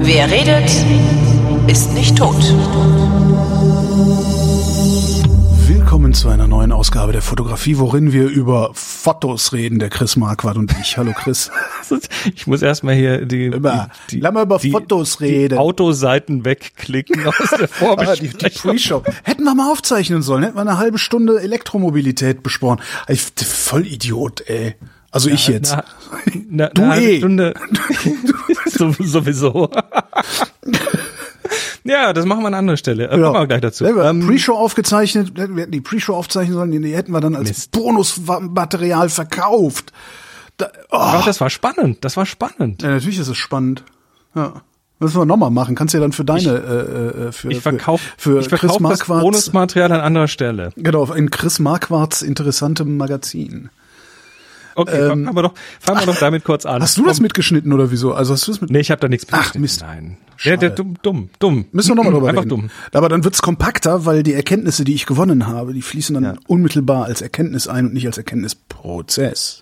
Wer redet, ist nicht tot. Willkommen zu einer neuen Ausgabe der Fotografie, worin wir über Fotos reden, der Chris Marquardt und ich. Hallo Chris. Ich muss erstmal hier die, Über, die, lass mal über die, Fotos die reden. Autoseiten wegklicken aus der Ah, die, Vorbesprechung. die Pre-Show. Hätten wir mal aufzeichnen sollen, hätten wir eine halbe Stunde Elektromobilität besprochen. Ich, voll Idiot, ey. Also ich jetzt. Na, na, Du eine eh. Stunde. so, sowieso. ja, das machen wir an anderer Stelle. Äh, Kommen wir gleich dazu. Ja, Ähm, Pre-Show aufgezeichnet, wir hätten die Pre-Show aufzeichnen sollen, die hätten wir dann als. Bonusmaterial verkauft. Da, oh. aber das war spannend. Das war spannend. Ja, natürlich ist es spannend. Ja. Müssen wir nochmal machen. Kannst du ja dann für deine, äh, äh, für, Ich verkaufe für, ich für Chris verkauf das Marquardts, Bonusmaterial an anderer Stelle. genau, in Chris Marquards interessantem Magazin. Okay, fangen wir doch, fangen wir doch damit kurz an. Ähm, Hast du das Komm. mitgeschnitten oder wieso? Also hast du das mit? Nee, ich habe da nichts mit. Ach, Mist. Nein. Der, der dumm, dumm, dumm. Müssen wir nochmal drüber Einfach reden. dumm. Aber dann wird's kompakter, weil die Erkenntnisse, die ich gewonnen habe, die fließen dann Ja. unmittelbar als Erkenntnis ein und nicht als Erkenntnisprozess.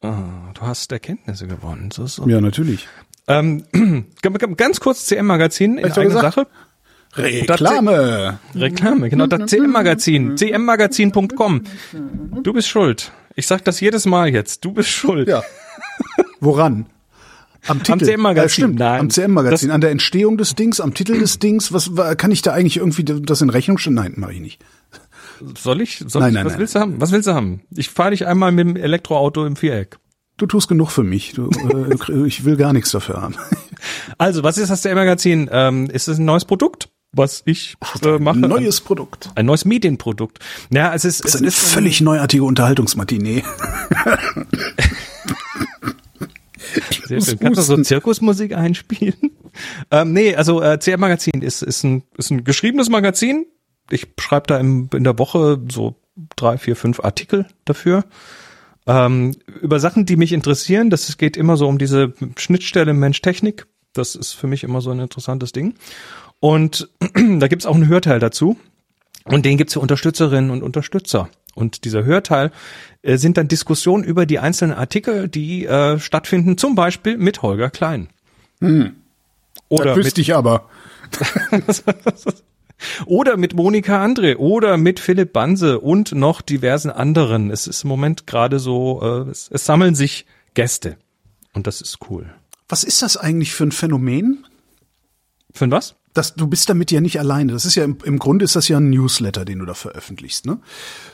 Ah, du hast Erkenntnisse gewonnen. So, so. Ja, natürlich. Ähm, ganz kurz CM-Magazin in eigener gesagt? Sache. Reklame. Reklame, genau, das CM-Magazin, cmmagazin.com. Du bist schuld. Ich sag das jedes Mal jetzt. Du bist schuld. Ja. Woran? Am Titel. CM-Magazin, Ja, stimmt. nein. Am CM-Magazin. An der Entstehung des Dings, am Titel des Dings. Was wa- kann ich da eigentlich irgendwie das in Rechnung stellen? Nein, mache ich nicht. Soll ich? Soll Nein, ich? nein, Was nein. willst du haben? Was willst du haben? Ich fahre dich einmal mit dem Elektroauto im Viereck. Du tust genug für mich. Du, äh, ich will gar nichts dafür haben. Also, was ist das CM-Magazin? Ähm, ist es ein neues Produkt, was ich äh, mache? Neues Produkt. Ein neues Medienprodukt. Ja, es ist, Das es ist eine ist völlig neuartige Unterhaltungsmatinee. Sehr schön. Kannst du so Zirkusmusik einspielen? ähm, nee, also äh, CR Magazin ist, ist, ein, ist ein geschriebenes Magazin. Ich schreibe da im, in der Woche so drei, vier, fünf Artikel dafür. Ähm, über Sachen, die mich interessieren. Das geht immer so um diese Schnittstelle Mensch-Technik. Das ist für mich immer so ein interessantes Ding. Und da gibt's auch einen Hörteil dazu. Und den gibt's für Unterstützerinnen und Unterstützer. Und dieser Hörteil äh, sind dann Diskussionen über die einzelnen Artikel, die äh, stattfinden, zum Beispiel mit Holger Klein. da Oder wüsste mit, ich aber. oder mit Monika André oder mit Philipp Banse und noch diversen anderen. Es ist im Moment gerade so, äh, es, es sammeln sich Gäste. Und das ist cool. Was ist das eigentlich für ein Phänomen? Für ein was? Das, du bist damit ja nicht alleine. Das ist ja im, im Grunde ist das ja ein Newsletter, den du da veröffentlichst. Ne?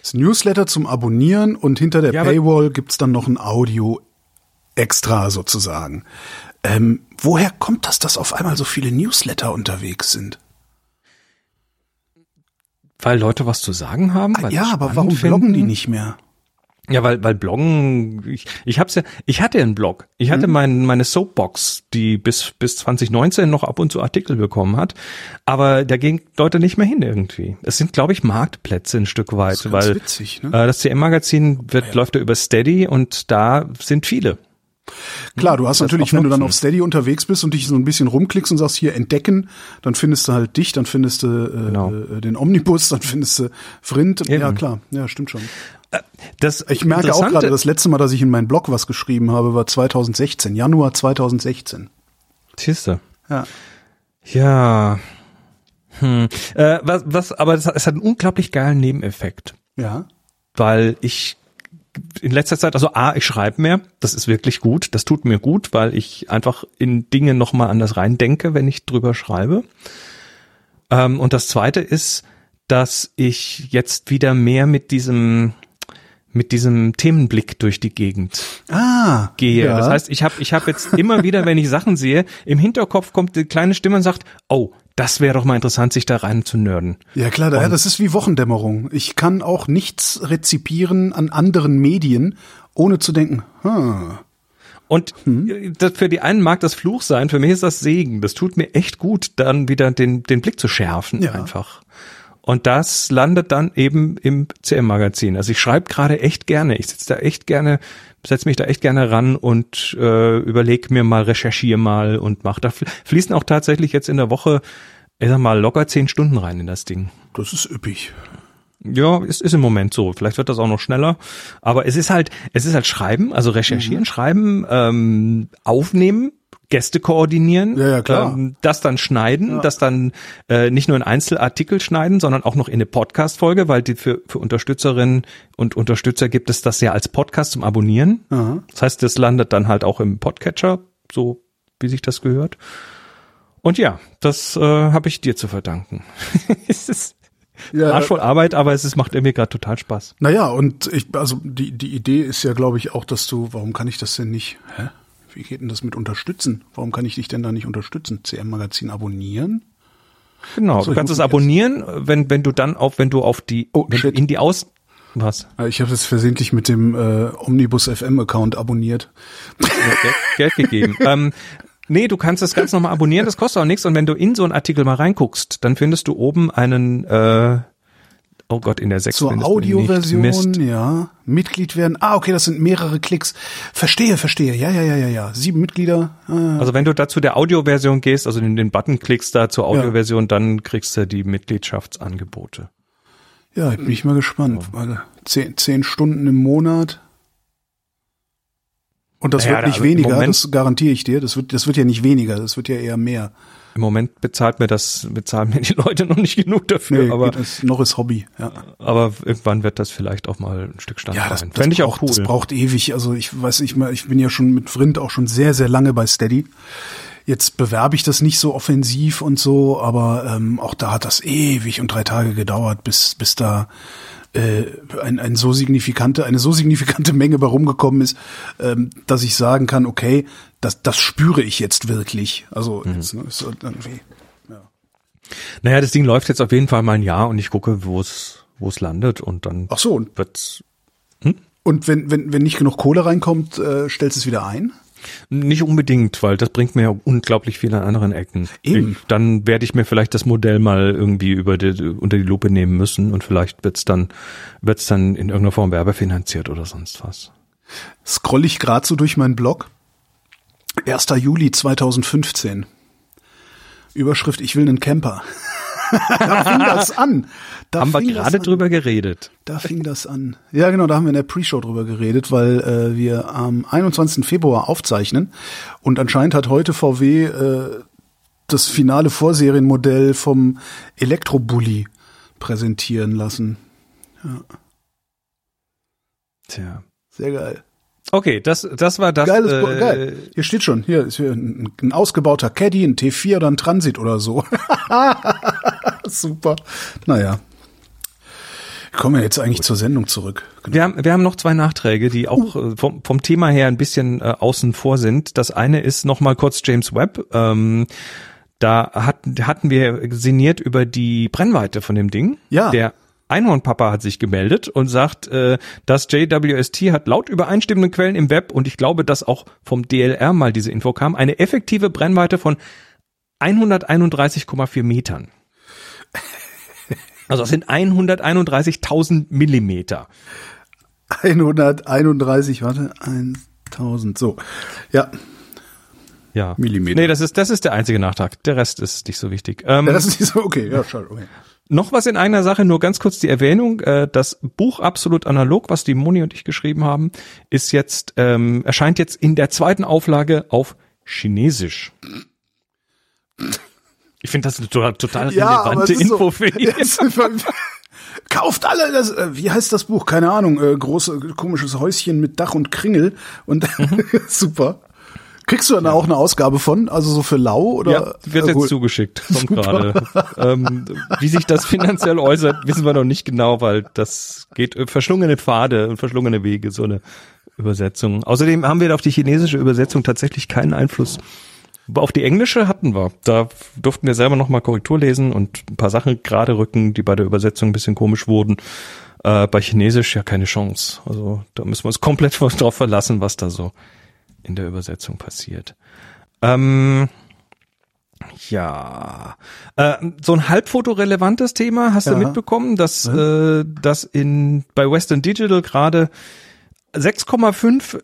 Das ist ein Newsletter zum Abonnieren und hinter der Ja, Paywall gibt's dann noch ein Audio extra sozusagen. Ähm, woher kommt das, dass auf einmal so viele Newsletter unterwegs sind? Weil Leute was zu sagen haben? Weil ja, sie aber warum bloggen finden? die nicht mehr? Ja, weil, weil Bloggen, ich, ich hab's ja, ich hatte einen Blog. Ich hatte mein, meine Soapbox, die bis, bis 2019 noch ab und zu Artikel bekommen hat. Aber da gehen Leute nicht mehr hin irgendwie. Es sind, glaube ich, Marktplätze ein Stück weit, ist ganz weil witzig, ne? äh, das CM-Magazin wird, läuft ja über Steady und da sind viele. Klar, du hast das natürlich, wenn du dann auf Steady unterwegs bist und dich so ein bisschen rumklickst und sagst, hier entdecken, dann findest du halt dich, dann findest du äh, Genau. äh, den Omnibus, dann findest du Vrind. Ja, Eben. klar, ja, stimmt schon. Das Ich merke auch gerade, das letzte Mal, dass ich in meinen Blog was geschrieben habe, war 2016, Januar 2016. Siehste. Ja. Ja. Hm. Äh, was, was, aber es hat einen unglaublich geilen Nebeneffekt. Ja. weil ich in letzter Zeit, also A, ich schreibe mehr, das ist wirklich gut, das tut mir gut, weil ich einfach in Dinge nochmal anders reindenke, wenn ich drüber schreibe. Ähm, und das zweite ist, dass ich jetzt wieder mehr mit diesem, mit diesem Themenblick durch die Gegend Ah. gehe. Ja. Das heißt, ich habe ich hab jetzt immer wieder, wenn ich Sachen sehe, im Hinterkopf kommt die kleine Stimme und sagt, oh, das wäre doch mal interessant, sich da rein zu nörden. Ja klar, ja, das ist wie Wochendämmerung. Ich kann auch nichts rezipieren an anderen Medien, ohne zu denken, hm, Und das, für die einen mag das Fluch sein, für mich ist das Segen. Das tut mir echt gut, dann wieder den, den Blick zu schärfen Ja. einfach. Und das landet dann eben im CM-Magazin. Also ich schreibe gerade echt gerne. Ich sitze da echt gerne, setze mich da echt gerne ran und äh, überlege mir mal, recherchiere mal und mach. Da fl- fließen auch tatsächlich jetzt in der Woche, ich sag mal, locker zehn Stunden rein in das Ding. das ist üppig. Ja, es ist im Moment so. Vielleicht wird das auch noch schneller. Aber es ist halt, es ist halt Schreiben, also recherchieren, mhm. schreiben, ähm, aufnehmen, Gäste koordinieren, ja, ja, klar. Ähm, das dann schneiden, ja. das dann äh, nicht nur in Einzelartikel schneiden, sondern auch noch in eine Podcast-Folge, weil die für, für Unterstützerinnen und Unterstützer gibt es das ja als Podcast zum Abonnieren. Aha. Das heißt, das landet dann halt auch im Podcatcher, so wie sich das gehört. Und ja, das äh, habe ich dir zu verdanken. es ist ja, Arsch voll Arbeit, aber es ist, macht mir gerade total Spaß. Naja, und ich, also die, die Idee ist ja, glaube ich, auch, dass du, warum kann ich das denn nicht? Hä? Wie geht denn das mit unterstützen? Warum kann ich dich denn da nicht unterstützen? CM Magazin abonnieren? Genau, so, du kannst es abonnieren, wenn wenn du dann auf wenn du auf die oh, wenn in die Aus was? Ah, ich habe es versehentlich mit dem äh, Omnibus FM Account abonniert. Geld, Geld gegeben. ähm, nee, du kannst das ganz normal abonnieren, das kostet auch nichts und wenn du in so einen Artikel mal reinguckst, dann findest du oben einen äh, Oh Gott, in der 6 Zur Audioversion, ja. Mitglied werden. Ah, okay, das sind mehrere Klicks. Verstehe, verstehe. Ja, ja, ja, ja, ja. Sieben Mitglieder. Ah. Also wenn du da zu der Audioversion gehst, also in den Button klickst da zur Audioversion, ja. dann kriegst du die Mitgliedschaftsangebote. Ja, bin ich mal gespannt. Oh. Zehn, zehn Stunden im Monat. Und das naja, wird nicht also weniger, das garantiere ich dir. Das wird, das wird ja nicht weniger, das wird ja eher mehr. Im Moment bezahlt mir das, bezahlen mir die Leute noch nicht genug dafür. Nee, aber das noch ist Hobby. Ja. Aber irgendwann wird das vielleicht auch mal ein Stück Standard ja, das, sein. Fände ich auch cool. Das braucht ewig. Also ich weiß ich mal, ich bin ja schon mit Vrind auch schon sehr sehr lange bei Steady. Jetzt bewerbe ich das nicht so offensiv und so, aber ähm, auch da hat das ewig und drei Tage gedauert, bis bis da äh, ein, ein so signifikante, eine so signifikante Menge bei rumgekommen ist, ähm, dass ich sagen kann, okay, das, das spüre ich jetzt wirklich. Also mhm. jetzt, ne, ist irgendwie, ja. Naja, das Ding läuft jetzt auf jeden Fall mal ein Jahr und ich gucke, wo es wo es landet und dann Ach so, und wird's. Hm? Und wenn, wenn, wenn nicht genug Kohle reinkommt, äh, stellst du es wieder ein? Nicht unbedingt, weil das bringt mir ja unglaublich viel an anderen Ecken. Eben. Ich, dann werde ich mir vielleicht das Modell mal irgendwie über die, unter die Lupe nehmen müssen und vielleicht wird's dann, wird's dann in irgendeiner Form werbefinanziert oder sonst was. Scroll ich gerade so durch meinen Blog. 1. Juli 2015. Überschrift, ich will einen Camper. Da fing das an. Da haben wir gerade drüber geredet. Da fing das an. Ja, genau, da haben wir in der Pre-Show drüber geredet, weil äh, wir am 21. Februar aufzeichnen und anscheinend hat heute VW äh, das finale Vorserienmodell vom Elektrobully präsentieren lassen. Ja. Tja. Sehr geil. Okay, das, das war das. Geiles, äh, geil. Hier steht schon, hier ist hier ein, ein ausgebauter Caddy, ein T4 oder ein Transit oder so. Super. Naja. Kommen wir jetzt eigentlich zur Sendung zurück. Genau. Wir, haben, wir haben noch zwei Nachträge, die auch uh. vom, vom Thema her ein bisschen äh, außen vor sind. Das eine ist nochmal kurz James Webb. Ähm, da hat, hatten wir sinniert über die Brennweite von dem Ding. Ja. Der Einhornpapa hat sich gemeldet und sagt, äh, das JWST hat laut übereinstimmenden Quellen im Web und ich glaube, dass auch vom DLR mal diese Info kam, eine effektive Brennweite von 131,4 Metern. Also das sind 131.000 Millimeter. 131, warte, 1000, so. Ja. Ja. Millimeter. Nee, das ist, das ist der einzige Nachtrag. Der Rest ist nicht so wichtig. Ähm, ja, das ist nicht so, okay, ja, schade, okay. Noch was in einer Sache, nur ganz kurz die Erwähnung. Äh, das Buch Absolut Analog, was die Moni und ich geschrieben haben, ist jetzt, ähm, erscheint jetzt in der zweiten Auflage auf Chinesisch. Ich finde das eine total, total ja, relevante Info so, für ihn. Kauft alle das, äh, wie heißt das Buch? Keine Ahnung, äh, große, komisches Häuschen mit Dach und Kringel und mhm. super. Kriegst du dann ja. auch eine Ausgabe von, also so für lau oder? Ja, wird jetzt zugeschickt, kommt gerade. ähm, wie sich das finanziell äußert, wissen wir noch nicht genau, weil das geht äh, verschlungene Pfade und verschlungene Wege, so eine Übersetzung. Außerdem haben wir auf die chinesische Übersetzung tatsächlich keinen Einfluss. Auf die englische hatten wir. Da durften wir selber nochmal Korrektur lesen und ein paar Sachen gerade rücken, die bei der Übersetzung ein bisschen komisch wurden. Äh, bei Chinesisch ja keine Chance. Also da müssen wir uns komplett drauf verlassen, was da so in der Übersetzung passiert. Ähm, ja, äh, so ein halbfotorelevantes Thema hast ja. du mitbekommen, dass ja. äh, dass in bei Western Digital gerade 6,5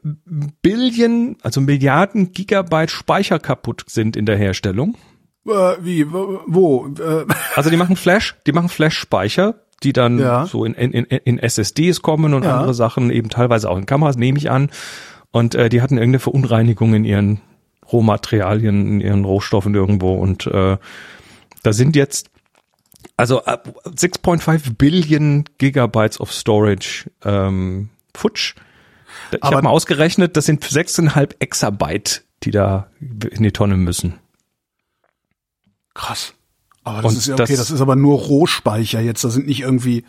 Billionen, also Milliarden Gigabyte Speicher kaputt sind in der Herstellung. Äh, wie, wo? Äh. Also die machen Flash, die machen Flash-Speicher, die dann Ja. so in, in, in, SSDs kommen und Ja. andere Sachen, eben teilweise auch in Kameras, nehme ich an. Und äh, die hatten irgendeine Verunreinigung in ihren Rohmaterialien, in ihren Rohstoffen irgendwo. Und äh, da sind jetzt also äh, 6.5 Billion Gigabytes of Storage ähm, futsch. Ich habe mal ausgerechnet, das sind 6,5 Exabyte, die da in die Tonne müssen. Krass. Aber das Und ist ja okay, das- das, ist aber nur Rohspeicher jetzt. Das sind nicht irgendwie,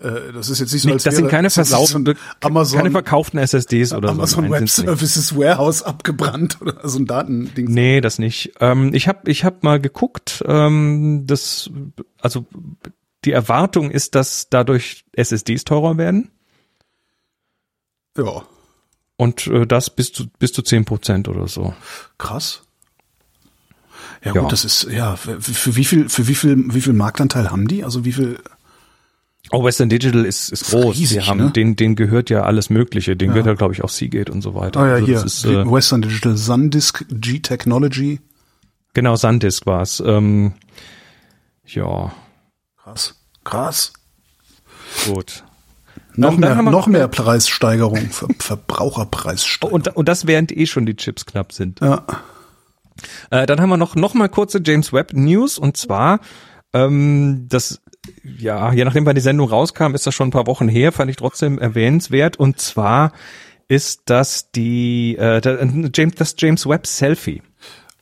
äh, das ist jetzt nicht so, Nee, als das wäre, sind keine, das ein Amazon, keine verkauften SSDs oder Amazon so. Web sind's nicht. Services Warehouse abgebrannt oder so ein Datending. Nee, das nicht. Ähm, ich habe ich hab mal geguckt, ähm, das, also die Erwartung ist, dass dadurch SSDs teurer werden Ja, und äh, das bis zu bis zu 10 Prozent oder so. krass. Ja, Ja. gut, das ist, ja, für, für wie viel, für wie viel, wie viel Marktanteil haben die? Also wie viel, Oh, Western Digital ist, ist groß. riesig, die haben, ne? denen, denen gehört ja alles Mögliche. Denen gehört ja, glaube ich, auch Seagate und so weiter. oh ja, Also hier, ist, äh, Western Digital, SunDisk, G-Technology. genau, SanDisk war's. Ähm, ja, Krass, krass. gut. Noch Ähm, mehr, noch mehr Preissteigerung, Ver Verbraucherpreissteigerung. Und, und das während eh schon die Chips knapp sind. ja. Äh, dann haben wir noch, noch mal kurze James Webb News und zwar, ähm, das, ja, je nachdem, wann die Sendung rauskam, ist das schon ein paar Wochen her, fand ich trotzdem erwähnenswert und zwar ist das die, äh, James, das James Webb Selfie.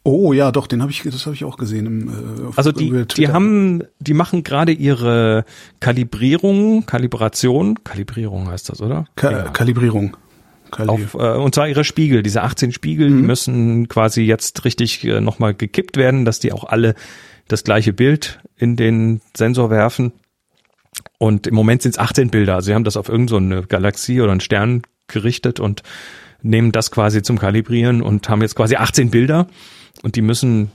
Oh ja, doch, den habe ich, das habe ich auch gesehen. Im, äh, Also die, die haben, die machen gerade ihre Kalibrierung, Kalibration, Kalibrierung heißt das, oder? Ka Ja. Kalibrierung. Kali Auf, äh, und zwar ihre Spiegel, diese 18 Spiegel, die müssen quasi jetzt richtig äh, nochmal gekippt werden, dass die auch alle das gleiche Bild in den Sensor werfen. Und im Moment sind es 18 Bilder. Also sie haben das auf irgendeine so Galaxie oder einen Stern gerichtet und nehmen das quasi zum Kalibrieren und haben jetzt quasi 18 Bilder und die müssen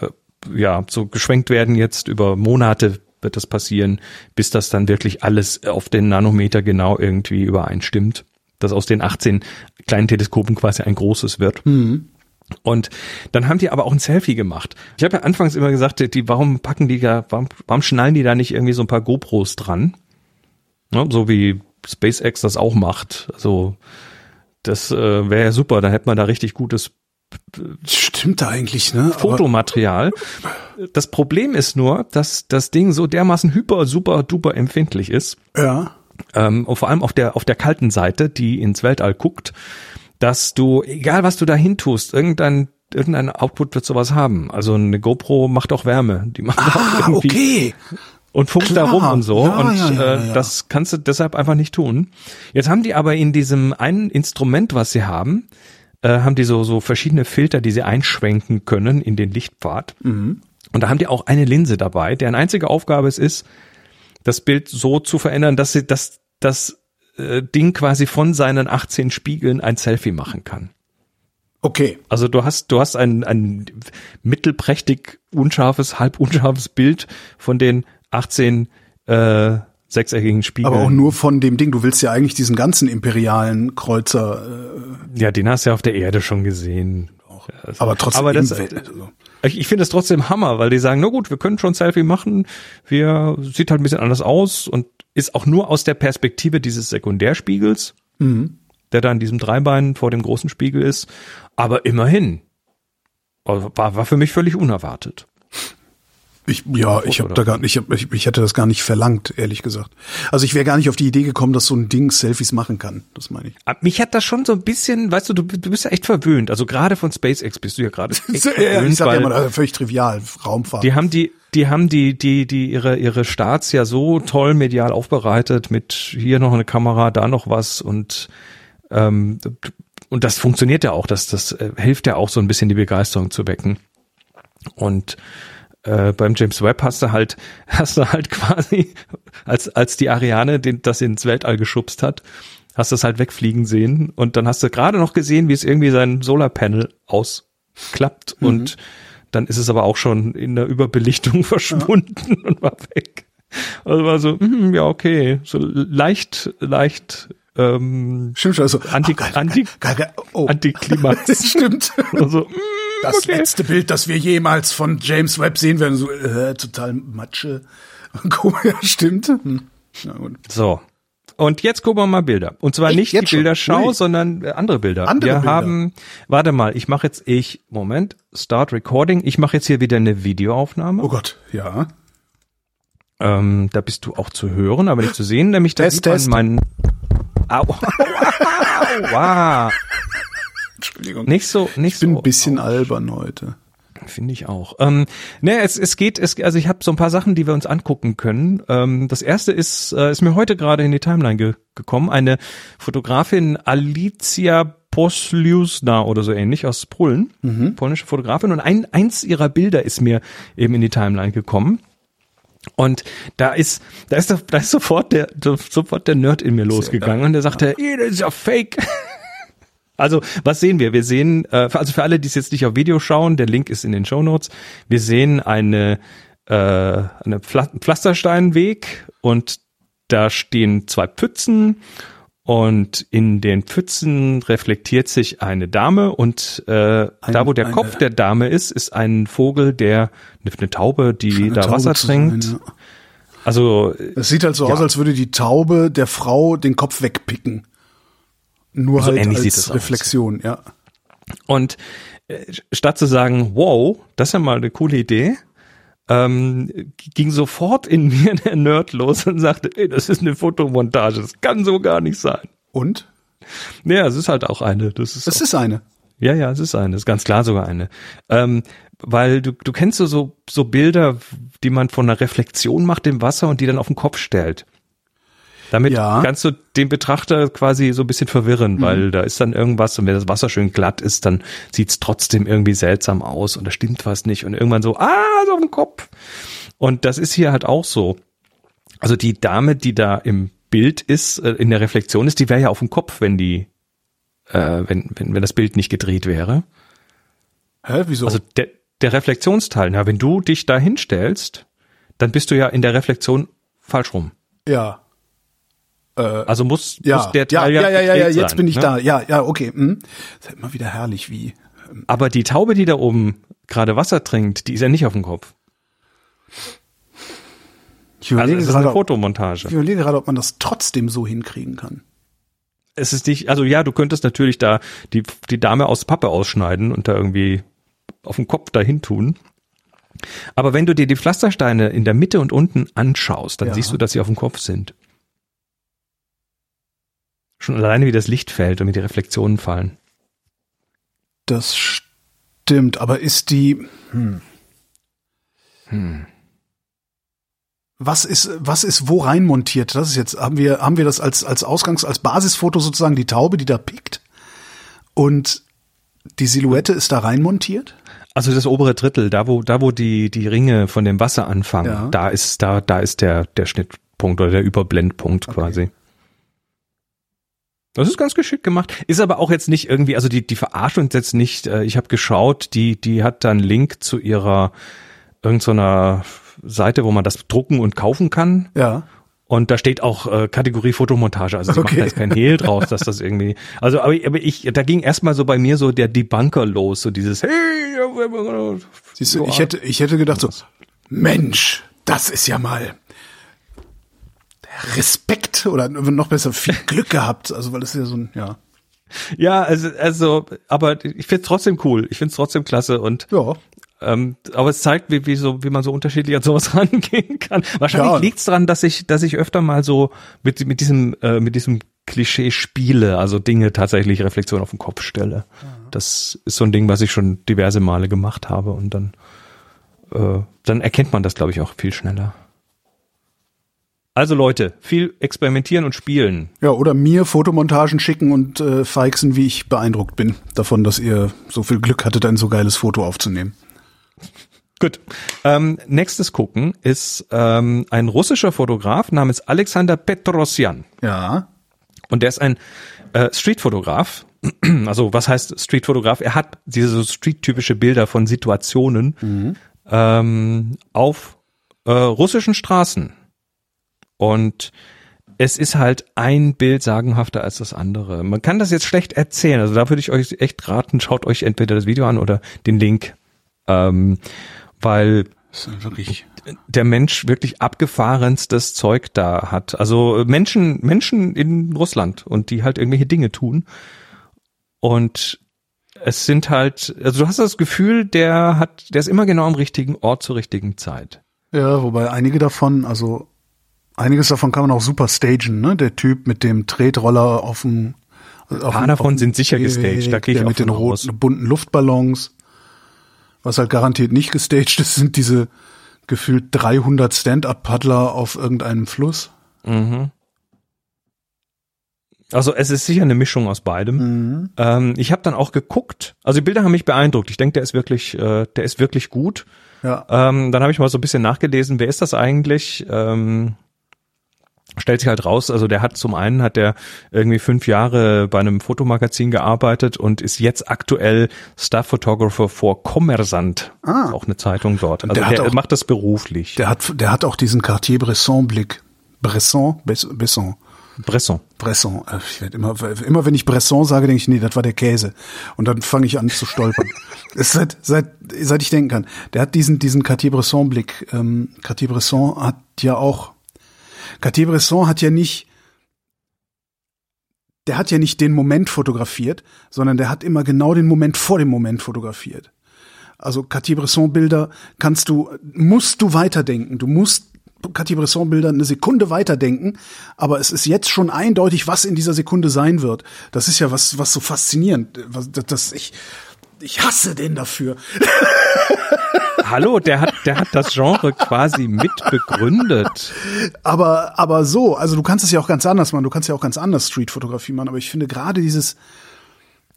äh, ja so geschwenkt werden jetzt über Monate wird das passieren, bis das dann wirklich alles auf den Nanometer genau irgendwie übereinstimmt, dass aus den 18 kleinen Teleskopen quasi ein großes wird. Und dann haben die aber auch ein Selfie gemacht. Ich habe ja anfangs immer gesagt, die, warum packen die da, warum, warum schnallen die da nicht irgendwie so ein paar GoPros dran? Ne, so wie SpaceX das auch macht. Also das äh, wäre ja super, da hätte man da richtig gutes Stimmt da eigentlich, ne? Aber- Fotomaterial. Das Problem ist nur, dass das Ding so dermaßen hyper, super, duper empfindlich ist, Ja. ähm, und vor allem auf der, auf der kalten Seite, die ins Weltall guckt, dass du, egal was du da hin tust, irgendein, irgendein Output wird sowas haben. Also eine GoPro macht auch Wärme. Die macht auch Ah, irgendwie okay. und funkt Klar. da rum und so. Ja, und ja, ja, äh, das kannst du deshalb einfach nicht tun. Jetzt haben die aber in diesem einen Instrument, was sie haben, äh, haben die so, so verschiedene Filter, die sie einschwenken können in den Lichtpfad. Mhm. Und da haben die auch eine Linse dabei, deren einzige Aufgabe es ist, das Bild so zu verändern, dass sie das, das äh, Ding quasi von seinen 18 Spiegeln ein Selfie machen kann. Okay. Also du hast, du hast ein, ein mittelprächtig unscharfes, halb unscharfes Bild von den 18 äh, sechseckigen Spiegeln. Aber auch nur von dem Ding. Du willst ja eigentlich diesen ganzen imperialen Kreuzer, äh, ja, den hast du ja auf der Erde schon gesehen. Das- aber trotzdem aber das, Welt. Also. ich, ich finde es trotzdem Hammer, weil die sagen, na gut, wir können schon Selfie machen, wir sieht halt ein bisschen anders aus und ist auch nur aus der Perspektive dieses Sekundärspiegels, Mhm. der da an diesem Dreibein vor dem großen Spiegel ist. Aber immerhin. Also War, war für mich völlig unerwartet. Ich, ja, ich habe da gar nicht, ich, ich, ich hätte das gar nicht verlangt, ehrlich gesagt. Also ich wäre gar nicht auf die Idee gekommen, dass so ein Ding Selfies machen kann. Das meine ich. Aber Mich hat das schon so ein bisschen, weißt du, du, du bist ja echt verwöhnt. Also gerade von SpaceX bist du ja gerade Ja, ich sag ja das ist völlig trivial, Raumfahrt. die haben die, die haben die, die, die ihre ihre Starts ja so toll medial aufbereitet mit hier noch eine Kamera, da noch was und ähm, und das funktioniert ja auch. Das das äh, hilft ja auch so ein bisschen die Begeisterung zu wecken. Und äh, beim James Webb hast du halt, hast du halt quasi, als, als die Ariane den, das ins Weltall geschubst hat, hast du es halt wegfliegen sehen und dann hast du gerade noch gesehen, wie es irgendwie sein Solarpanel ausklappt und dann ist es aber auch schon in der Überbelichtung verschwunden und war weg. Also war so, hm, ja, okay, so leicht, leicht ähm, Stimmt schon, also, Anti- geil, Anti- geil, geil, oh. Antiklimax. Stimmt. Also, hm, Das okay. letzte Bild, das wir jemals von James Webb sehen werden, so äh, total Matsche. ja, stimmt. Hm. Na gut. So. Und jetzt gucken wir mal Bilder. Und zwar Echt? nicht die Bilderschau? Ui. sondern äh, andere Bilder. Andere wir Bilder. haben, warte mal, ich mache jetzt, ich, Moment, Start Recording. Ich mache jetzt hier wieder eine Videoaufnahme. Oh Gott, ja. Ähm, da bist du auch zu hören, aber nicht zu sehen, nämlich da Test, sieht man meinen. Au, au, au, au, Entschuldigung. Nicht so, nicht ich bin so. ein bisschen albern heute. Finde ich auch. Ähm, ne, es, es geht, es, also ich habe so ein paar Sachen, die wir uns angucken können. Ähm, das erste ist, äh, ist mir heute gerade in die Timeline ge gekommen. Eine Fotografin Alicia Posliusna oder so ähnlich aus Polen, polnische Fotografin. Und ein, eins ihrer Bilder ist mir eben in die Timeline gekommen. Und da ist, da ist, da ist sofort der, sofort der Nerd in mir losgegangen und der sagte, "Ih, das ist ja fake. Also, was sehen wir? Wir sehen, äh, also für alle, die es jetzt nicht auf Video schauen, der Link ist in den Show Notes. Wir sehen eine, äh, eine Pfla Pflastersteinweg und da stehen zwei Pfützen und in den Pfützen reflektiert sich eine Dame und äh, da, wo der eine- Kopf der Dame ist, ist ein Vogel, der eine, eine Taube, die Eine da Taube Wasser sein, trinkt. ja. Also Es sieht halt so Ja. aus, als würde die Taube der Frau den Kopf wegpicken. Nur So halt ähnlich als sieht es aus. Reflexion, ja. Und äh, statt zu sagen, wow, das ist ja mal eine coole Idee, ähm, ging sofort in mir der Nerd los und sagte, ey, das ist eine Fotomontage, das kann so gar nicht sein. Und? Ja, es ist halt auch eine. Das ist Es ist eine. ja, ja, es ist eine, das ist ganz klar sogar eine. Ähm, weil du, du kennst so, so, so Bilder, die man von einer Reflexion macht im Wasser und die dann auf den Kopf stellt. Damit Ja. kannst du den Betrachter quasi so ein bisschen verwirren, weil da ist dann irgendwas und wenn das Wasser schön glatt ist, dann sieht's trotzdem irgendwie seltsam aus und da stimmt was nicht und irgendwann so, ah, ist auf dem Kopf. Und das ist hier halt auch so. Also die Dame, die da im Bild ist, äh, in der Reflexion ist, die wäre ja auf dem Kopf, wenn die, äh, wenn, wenn, wenn das Bild nicht gedreht wäre. Hä, wieso? Also der, der Reflexionsteil, na, wenn du dich da hinstellst, dann bist du ja in der Reflexion falsch rum. ja. Also muss, Ja, muss der ja, Teil ja, ja, ja, ja, gedreht jetzt sein, bin ich ne? da. Ja, ja, okay. Hm. Ist immer wieder herrlich, wie. Aber die Taube, die da oben gerade Wasser trinkt, die ist ja nicht auf dem Kopf. Ich Also überlege, es ist eine gerade, ob, Fotomontage. ich überlege gerade, ob man das trotzdem so hinkriegen kann. Es ist nicht, also ja, du könntest natürlich da die, die Dame aus Pappe ausschneiden und da irgendwie auf dem Kopf dahin tun. Aber wenn du dir die Pflastersteine in der Mitte und unten anschaust, dann Ja. siehst du, dass sie auf dem Kopf sind. Schon alleine wie das Licht fällt und wie die Reflexionen fallen. Das stimmt, aber ist die. Hm. Hm. Was ist, was ist wo rein montiert? Das ist jetzt, haben wir, haben wir das als, als Ausgangs-, als Basisfoto sozusagen die Taube, die da pickt? Und die Silhouette ist da rein montiert? Also das obere Drittel, da wo, da wo die, die Ringe von dem Wasser anfangen, Ja. da ist, da, da ist der, der Schnittpunkt oder der Überblendpunkt quasi. Das ist ganz geschickt gemacht. Ist aber auch jetzt nicht irgendwie, also die, die verarscht uns jetzt nicht. Äh, Ich habe geschaut, die, die hat dann Link zu ihrer irgendeiner Seite, wo man das drucken und kaufen kann. Ja. Und da steht auch äh, Kategorie Fotomontage. Also sie macht Okay. da jetzt kein Hehl draus, dass das irgendwie. Also, aber, aber ich, da ging erstmal so bei mir so der Debunker los, so dieses Hey, Siehst du, ich hätte, ich hätte gedacht so, Mensch, das ist ja mal Respekt oder noch besser viel Glück gehabt. Also, weil das ist ja so ein, ja. Ja, also, also, aber ich find's trotzdem cool. Ich find's trotzdem klasse und Ja. ähm, aber es zeigt, wie, wie so, wie man so unterschiedlich an sowas rangehen kann. Wahrscheinlich Ja. liegt's daran, dass ich, dass ich öfter mal so mit mit diesem äh, mit diesem Klischee spiele, also Dinge tatsächlich Reflexion auf den Kopf stelle. Das ist so ein Ding, was ich schon diverse Male gemacht habe und dann äh, dann erkennt man das, glaube ich, auch viel schneller. Also Leute, viel experimentieren und spielen. Ja, oder mir Fotomontagen schicken und äh, feixen, wie ich beeindruckt bin davon, dass ihr so viel Glück hattet, ein so geiles Foto aufzunehmen. Gut. Ähm, nächstes gucken ist ähm, ein russischer Fotograf namens Alexander Petrosyan. Ja. Und der ist ein äh, Streetfotograf. Also was heißt Streetfotograf? Er hat diese so street-typische Bilder von Situationen ähm, auf äh, russischen Straßen. Und es ist halt ein Bild sagenhafter als das andere. Man kann das jetzt schlecht erzählen. Also da würde ich euch echt raten, schaut euch entweder das Video an oder den Link. Ähm, weil der Mensch wirklich abgefahrenstes Zeug da hat. Also Menschen, Menschen in Russland und die halt irgendwelche Dinge tun. Und es sind halt, also du hast das Gefühl, der hat, der ist immer genau am richtigen Ort zur richtigen Zeit. Ja, wobei einige davon, also einiges davon kann man auch super stagen, ne? Der Typ mit dem Tretroller auf dem ein paar davon sind sicher gestaged, da gehe ich der auch mit den roten, bunten Luftballons. Was halt garantiert nicht gestaged ist, sind diese gefühlt 300 Stand-Up-Paddler auf irgendeinem Fluss. Mhm. Also es ist sicher eine Mischung aus beidem. Mhm. Ähm, ich habe dann auch geguckt, also die Bilder haben mich beeindruckt. Ich denke, der ist wirklich, äh, der ist wirklich gut. Ja. Ähm, dann habe ich mal so ein bisschen nachgelesen, wer ist das eigentlich? Ähm, stellt sich halt raus, also der hat zum einen hat der irgendwie fünf Jahre bei einem Fotomagazin gearbeitet und ist jetzt aktuell Staff Photographer vor Kommersant, Ah. auch eine Zeitung dort. Also der der, auch- macht das beruflich. Der hat, der hat auch diesen Cartier-Bresson-Blick. Bresson? Bes- Besson. Bresson. Bresson. Äh, Ich werd immer, immer wenn ich Bresson sage, denke ich, nee, das war der Käse. Und dann fange ich an zu stolpern. Seit, seit, seit ich denken kann. Der hat diesen, diesen Cartier-Bresson-Blick. Ähm, Cartier-Bresson hat ja auch, Cartier-Bresson hat ja nicht, der hat ja nicht den Moment fotografiert, sondern der hat immer genau den Moment vor dem Moment fotografiert. Also Cartier-Bresson-Bilder kannst du, musst du weiterdenken. Du musst Cartier-Bresson-Bilder eine Sekunde weiterdenken, aber es ist jetzt schon eindeutig, was in dieser Sekunde sein wird. Das ist ja was, was so faszinierend, was, das, das ich, ich hasse den dafür. Hallo, der hat, der hat das Genre quasi mit begründet. Aber, aber so, also du kannst es ja auch ganz anders machen. Du kannst ja auch ganz anders Street-Fotografie machen. Aber ich finde gerade dieses,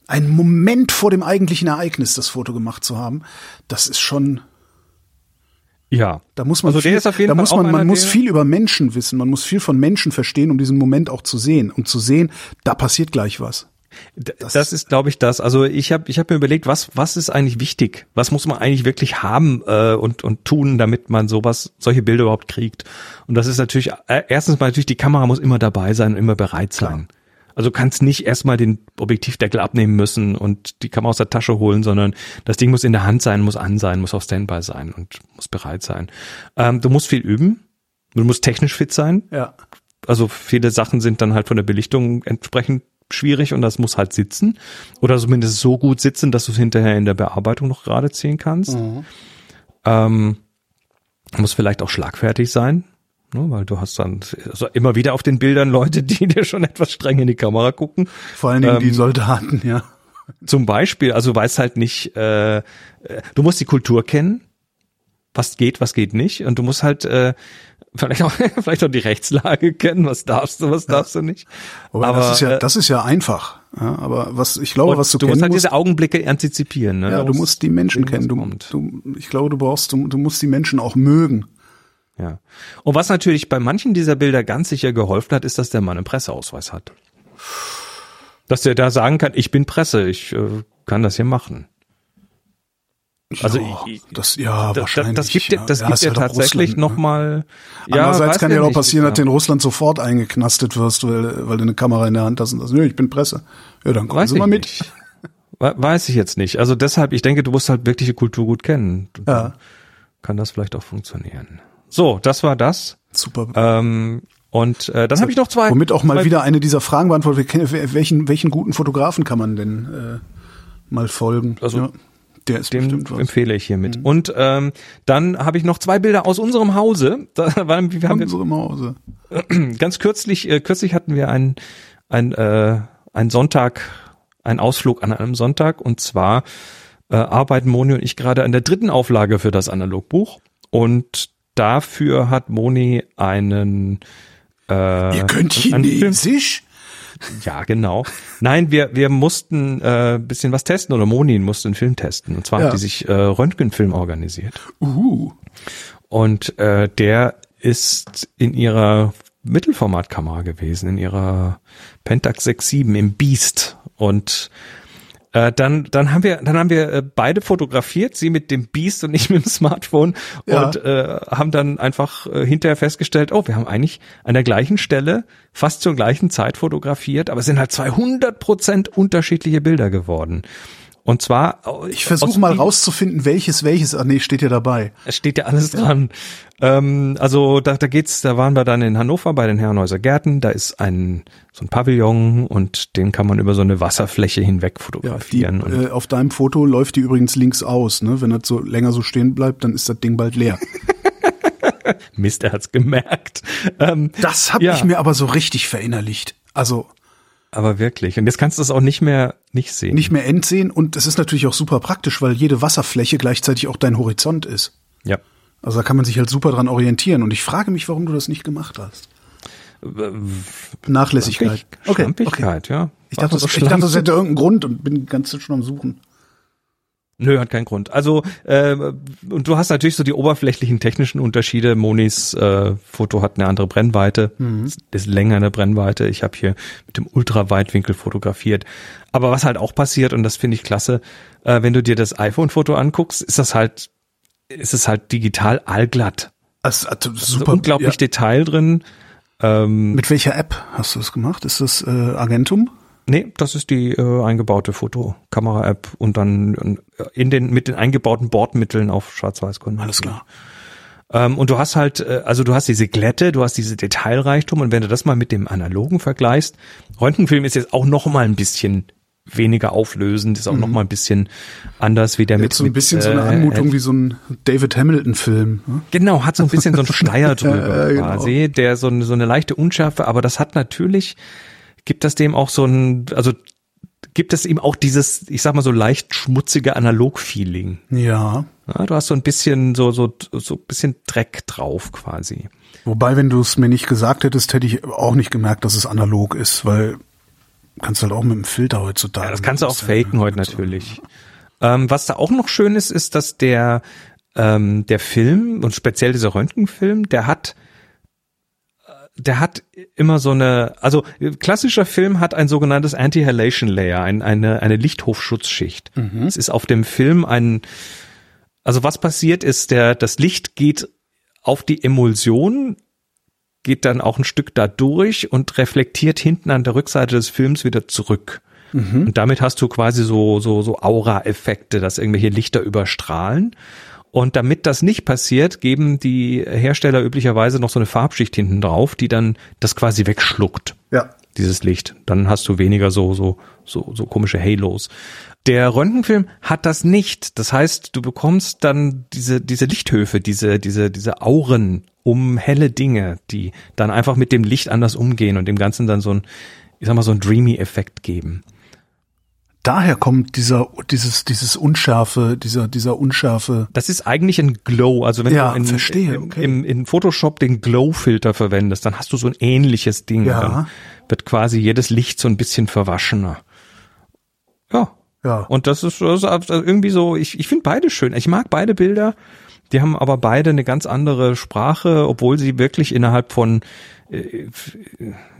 einen Moment vor dem eigentlichen Ereignis das Foto gemacht zu haben, das ist schon, Ja. Da muss man Also der viel, ist auf jeden da Fall muss man, man muss viel über Menschen wissen, man muss viel von Menschen verstehen, um diesen Moment auch zu sehen, um zu sehen, da passiert gleich was. D- Das, ist, glaube ich, das. Also ich habe ich hab mir überlegt, was was ist eigentlich wichtig? Was muss man eigentlich wirklich haben äh, und und tun, damit man sowas solche Bilder überhaupt kriegt? Und das ist natürlich äh, erstens mal natürlich die Kamera muss immer dabei sein und immer bereit sein. Also du kannst nicht erstmal den Objektivdeckel abnehmen müssen und die Kamera aus der Tasche holen, sondern das Ding muss in der Hand sein, muss an sein, muss auf Standby sein und muss bereit sein. Ähm, du musst viel üben. Du musst technisch fit sein. Ja. Also viele Sachen sind dann halt von der Belichtung entsprechend schwierig und das muss halt sitzen oder zumindest so gut sitzen, dass du es hinterher in der Bearbeitung noch gerade ziehen kannst. Ähm, muss vielleicht auch schlagfertig sein, ne, weil du hast dann also immer wieder auf den Bildern Leute, die dir schon etwas streng in die Kamera gucken. Vor allen Dingen die Ähm, Soldaten, ja. Zum Beispiel, also weiß halt nicht, äh, äh, du musst die Kultur kennen, was geht, was geht nicht, und du musst halt äh, vielleicht auch vielleicht auch die Rechtslage kennen, was darfst du, was darfst du nicht. Aber, das ist ja, äh, das ist ja einfach. Ja, aber was ich glaube, was du, du musst halt musst, diese Augenblicke antizipieren. Ne? ja, du musst die Menschen kennen. Du, du, ich glaube, du brauchst, du, du musst die Menschen auch mögen. Ja. Und was natürlich bei manchen dieser Bilder ganz sicher geholfen hat, ist, dass der Mann einen Presseausweis hat. Dass der da sagen kann, ich bin Presse, ich äh, kann das hier machen. Also ja, ich- das, ja, Das, wahrscheinlich. das gibt dir, ja. das Ja, gibt auch tatsächlich Russland, ne? nochmal. Andererseits kann ja auch passieren, dass du ja. in Russland sofort eingeknastet wirst, weil, weil du eine Kamera in der Hand hast und sagst, nö, ich bin Presse. Ja, dann kommen Weiß Sie ich mal mit. nicht. We- Weiß ich jetzt nicht. Also deshalb, ich denke, du musst halt wirklich die Kultur gut kennen. Ja. Kann das vielleicht auch funktionieren. So, das war das. Super. Ähm, und äh, dann habe ich noch zwei. Womit auch mal zwei, wieder eine dieser Fragen beantwortet Welchen, welchen guten Fotografen kann man denn äh, mal folgen? Also, ja, der ist. Mhm. empfehle ich hiermit. Und ähm, dann habe ich noch zwei Bilder aus unserem Hause. Da waren, wir haben im Hause. ganz kürzlich, äh, kürzlich hatten wir ein, ein, äh, ein Sonntag, einen Ausflug an einem Sonntag und zwar äh, arbeiten Moni und ich gerade an der dritten Auflage für das Analogbuch und dafür hat Moni einen äh, Ihr könnt Chinesisch? Ja, genau. Nein, wir, wir mussten äh, bisschen was testen oder Moni musste einen Film testen. Und zwar Ja. hat die sich äh, Röntgenfilm organisiert. Uh, Und äh, der ist in ihrer Mittelformatkamera gewesen, in ihrer Pentax 6.7 im Beast. Und äh, dann, dann haben wir, dann haben wir äh, beide fotografiert, sie mit dem Beast und ich mit dem Smartphone Ja. und äh, haben dann einfach äh, hinterher festgestellt, oh, wir haben eigentlich an der gleichen Stelle fast zur gleichen Zeit fotografiert, aber es sind halt 200 Prozent unterschiedliche Bilder geworden. Und zwar. Ich versuche mal rauszufinden, welches welches. Ah nee, steht ja dabei. Es steht ja alles dran. Ähm, also da, da geht's, da waren wir dann in Hannover bei den Herrenhäuser Gärten. Da ist ein so ein Pavillon und den kann man über so eine Wasserfläche hinweg fotografieren. Ja, die, äh, auf deinem Foto läuft die übrigens links aus. Ne? Wenn das so länger so stehen bleibt, dann ist das Ding bald leer. Mist, er hat's gemerkt. Ähm, das habe ja. ich mir aber so richtig verinnerlicht. Also aber wirklich. Und jetzt kannst du es auch nicht mehr nicht sehen. Nicht mehr endsehen. Und es ist natürlich auch super praktisch, weil jede Wasserfläche gleichzeitig auch dein Horizont ist. Ja. Also da kann man sich halt super dran orientieren. Und ich frage mich, warum du das nicht gemacht hast. Nachlässigkeit. Okay, Schlampigkeit, okay. ja. Ich dachte, das, ich dachte, das hätte irgendeinen Grund und bin ganz schon am Suchen. Nö, hat keinen Grund. Also äh, und du hast natürlich so die oberflächlichen technischen Unterschiede. Monis äh, Foto hat eine andere Brennweite, mhm. ist länger eine Brennweite. Ich habe hier mit dem Ultraweitwinkel fotografiert. Aber was halt auch passiert und das finde ich klasse, äh, wenn du dir das iPhone-Foto anguckst, ist das halt, ist es halt digital allglatt. Also, also super, also unglaublich ja. Detail drin. Ähm, mit welcher App hast du das gemacht? Ist das äh, Agentum? Nee, das ist die äh, eingebaute Fotokamera-App und dann äh, in den mit den eingebauten Bordmitteln auf Schwarz-Weiß konvertiert. Alles klar. Ähm, und du hast halt, äh, also du hast diese Glätte, du hast diese Detailreichtum und wenn du das mal mit dem analogen vergleichst, Röntgenfilm ist jetzt auch noch mal ein bisschen weniger auflösend, ist auch mhm. noch mal ein bisschen anders wie der mit so ein bisschen mit, so eine äh, Anmutung äh, wie so ein David Hamilton Film. Ne? Genau, hat so ein bisschen so einen Schleier drüber ja, quasi, genau. der so so eine leichte Unschärfe, aber das hat natürlich gibt das dem auch so ein, also gibt es ihm auch dieses, ich sag mal so leicht schmutzige Analog-Feeling. Ja. ja. Du hast so ein bisschen so so so ein bisschen Dreck drauf quasi. Wobei, wenn du es mir nicht gesagt hättest, hätte ich auch nicht gemerkt, dass es analog ist, weil kannst du halt auch mit dem Filter heutzutage. Ja, das kannst du auch faken heute natürlich. Ähm, was da auch noch schön ist, ist, dass der ähm, der Film und speziell dieser Röntgenfilm, der hat der hat immer so eine, also klassischer Film hat ein sogenanntes Anti-Halation Layer, ein, eine, eine Lichthofschutzschicht. Mhm. Es ist auf dem Film ein, also was passiert ist, der, das Licht geht auf die Emulsion, geht dann auch ein Stück da durch und reflektiert hinten an der Rückseite des Films wieder zurück. Mhm. Und damit hast du quasi so, so, so Aura-Effekte, dass irgendwelche Lichter überstrahlen. Und damit das nicht passiert, geben die Hersteller üblicherweise noch so eine Farbschicht hinten drauf, die dann das quasi wegschluckt. Ja. Dieses Licht. Dann hast du weniger so, so, so, so komische Halos. Der Röntgenfilm hat das nicht. Das heißt, du bekommst dann diese, diese Lichthöfe, diese, diese, diese Auren um helle Dinge, die dann einfach mit dem Licht anders umgehen und dem Ganzen dann so ein, ich sag mal, so ein dreamy Effekt geben daher kommt dieser, dieses, dieses Unschärfe, dieser, dieser Unschärfe. Das ist eigentlich ein Glow. Also wenn ja, du in, verstehe, okay. im, in Photoshop den Glow-Filter verwendest, dann hast du so ein ähnliches Ding. Ja. Dann wird quasi jedes Licht so ein bisschen verwaschener. Ja. Ja. Und das ist, das ist irgendwie so, ich, ich finde beide schön. Ich mag beide Bilder. Die haben aber beide eine ganz andere Sprache, obwohl sie wirklich innerhalb von äh,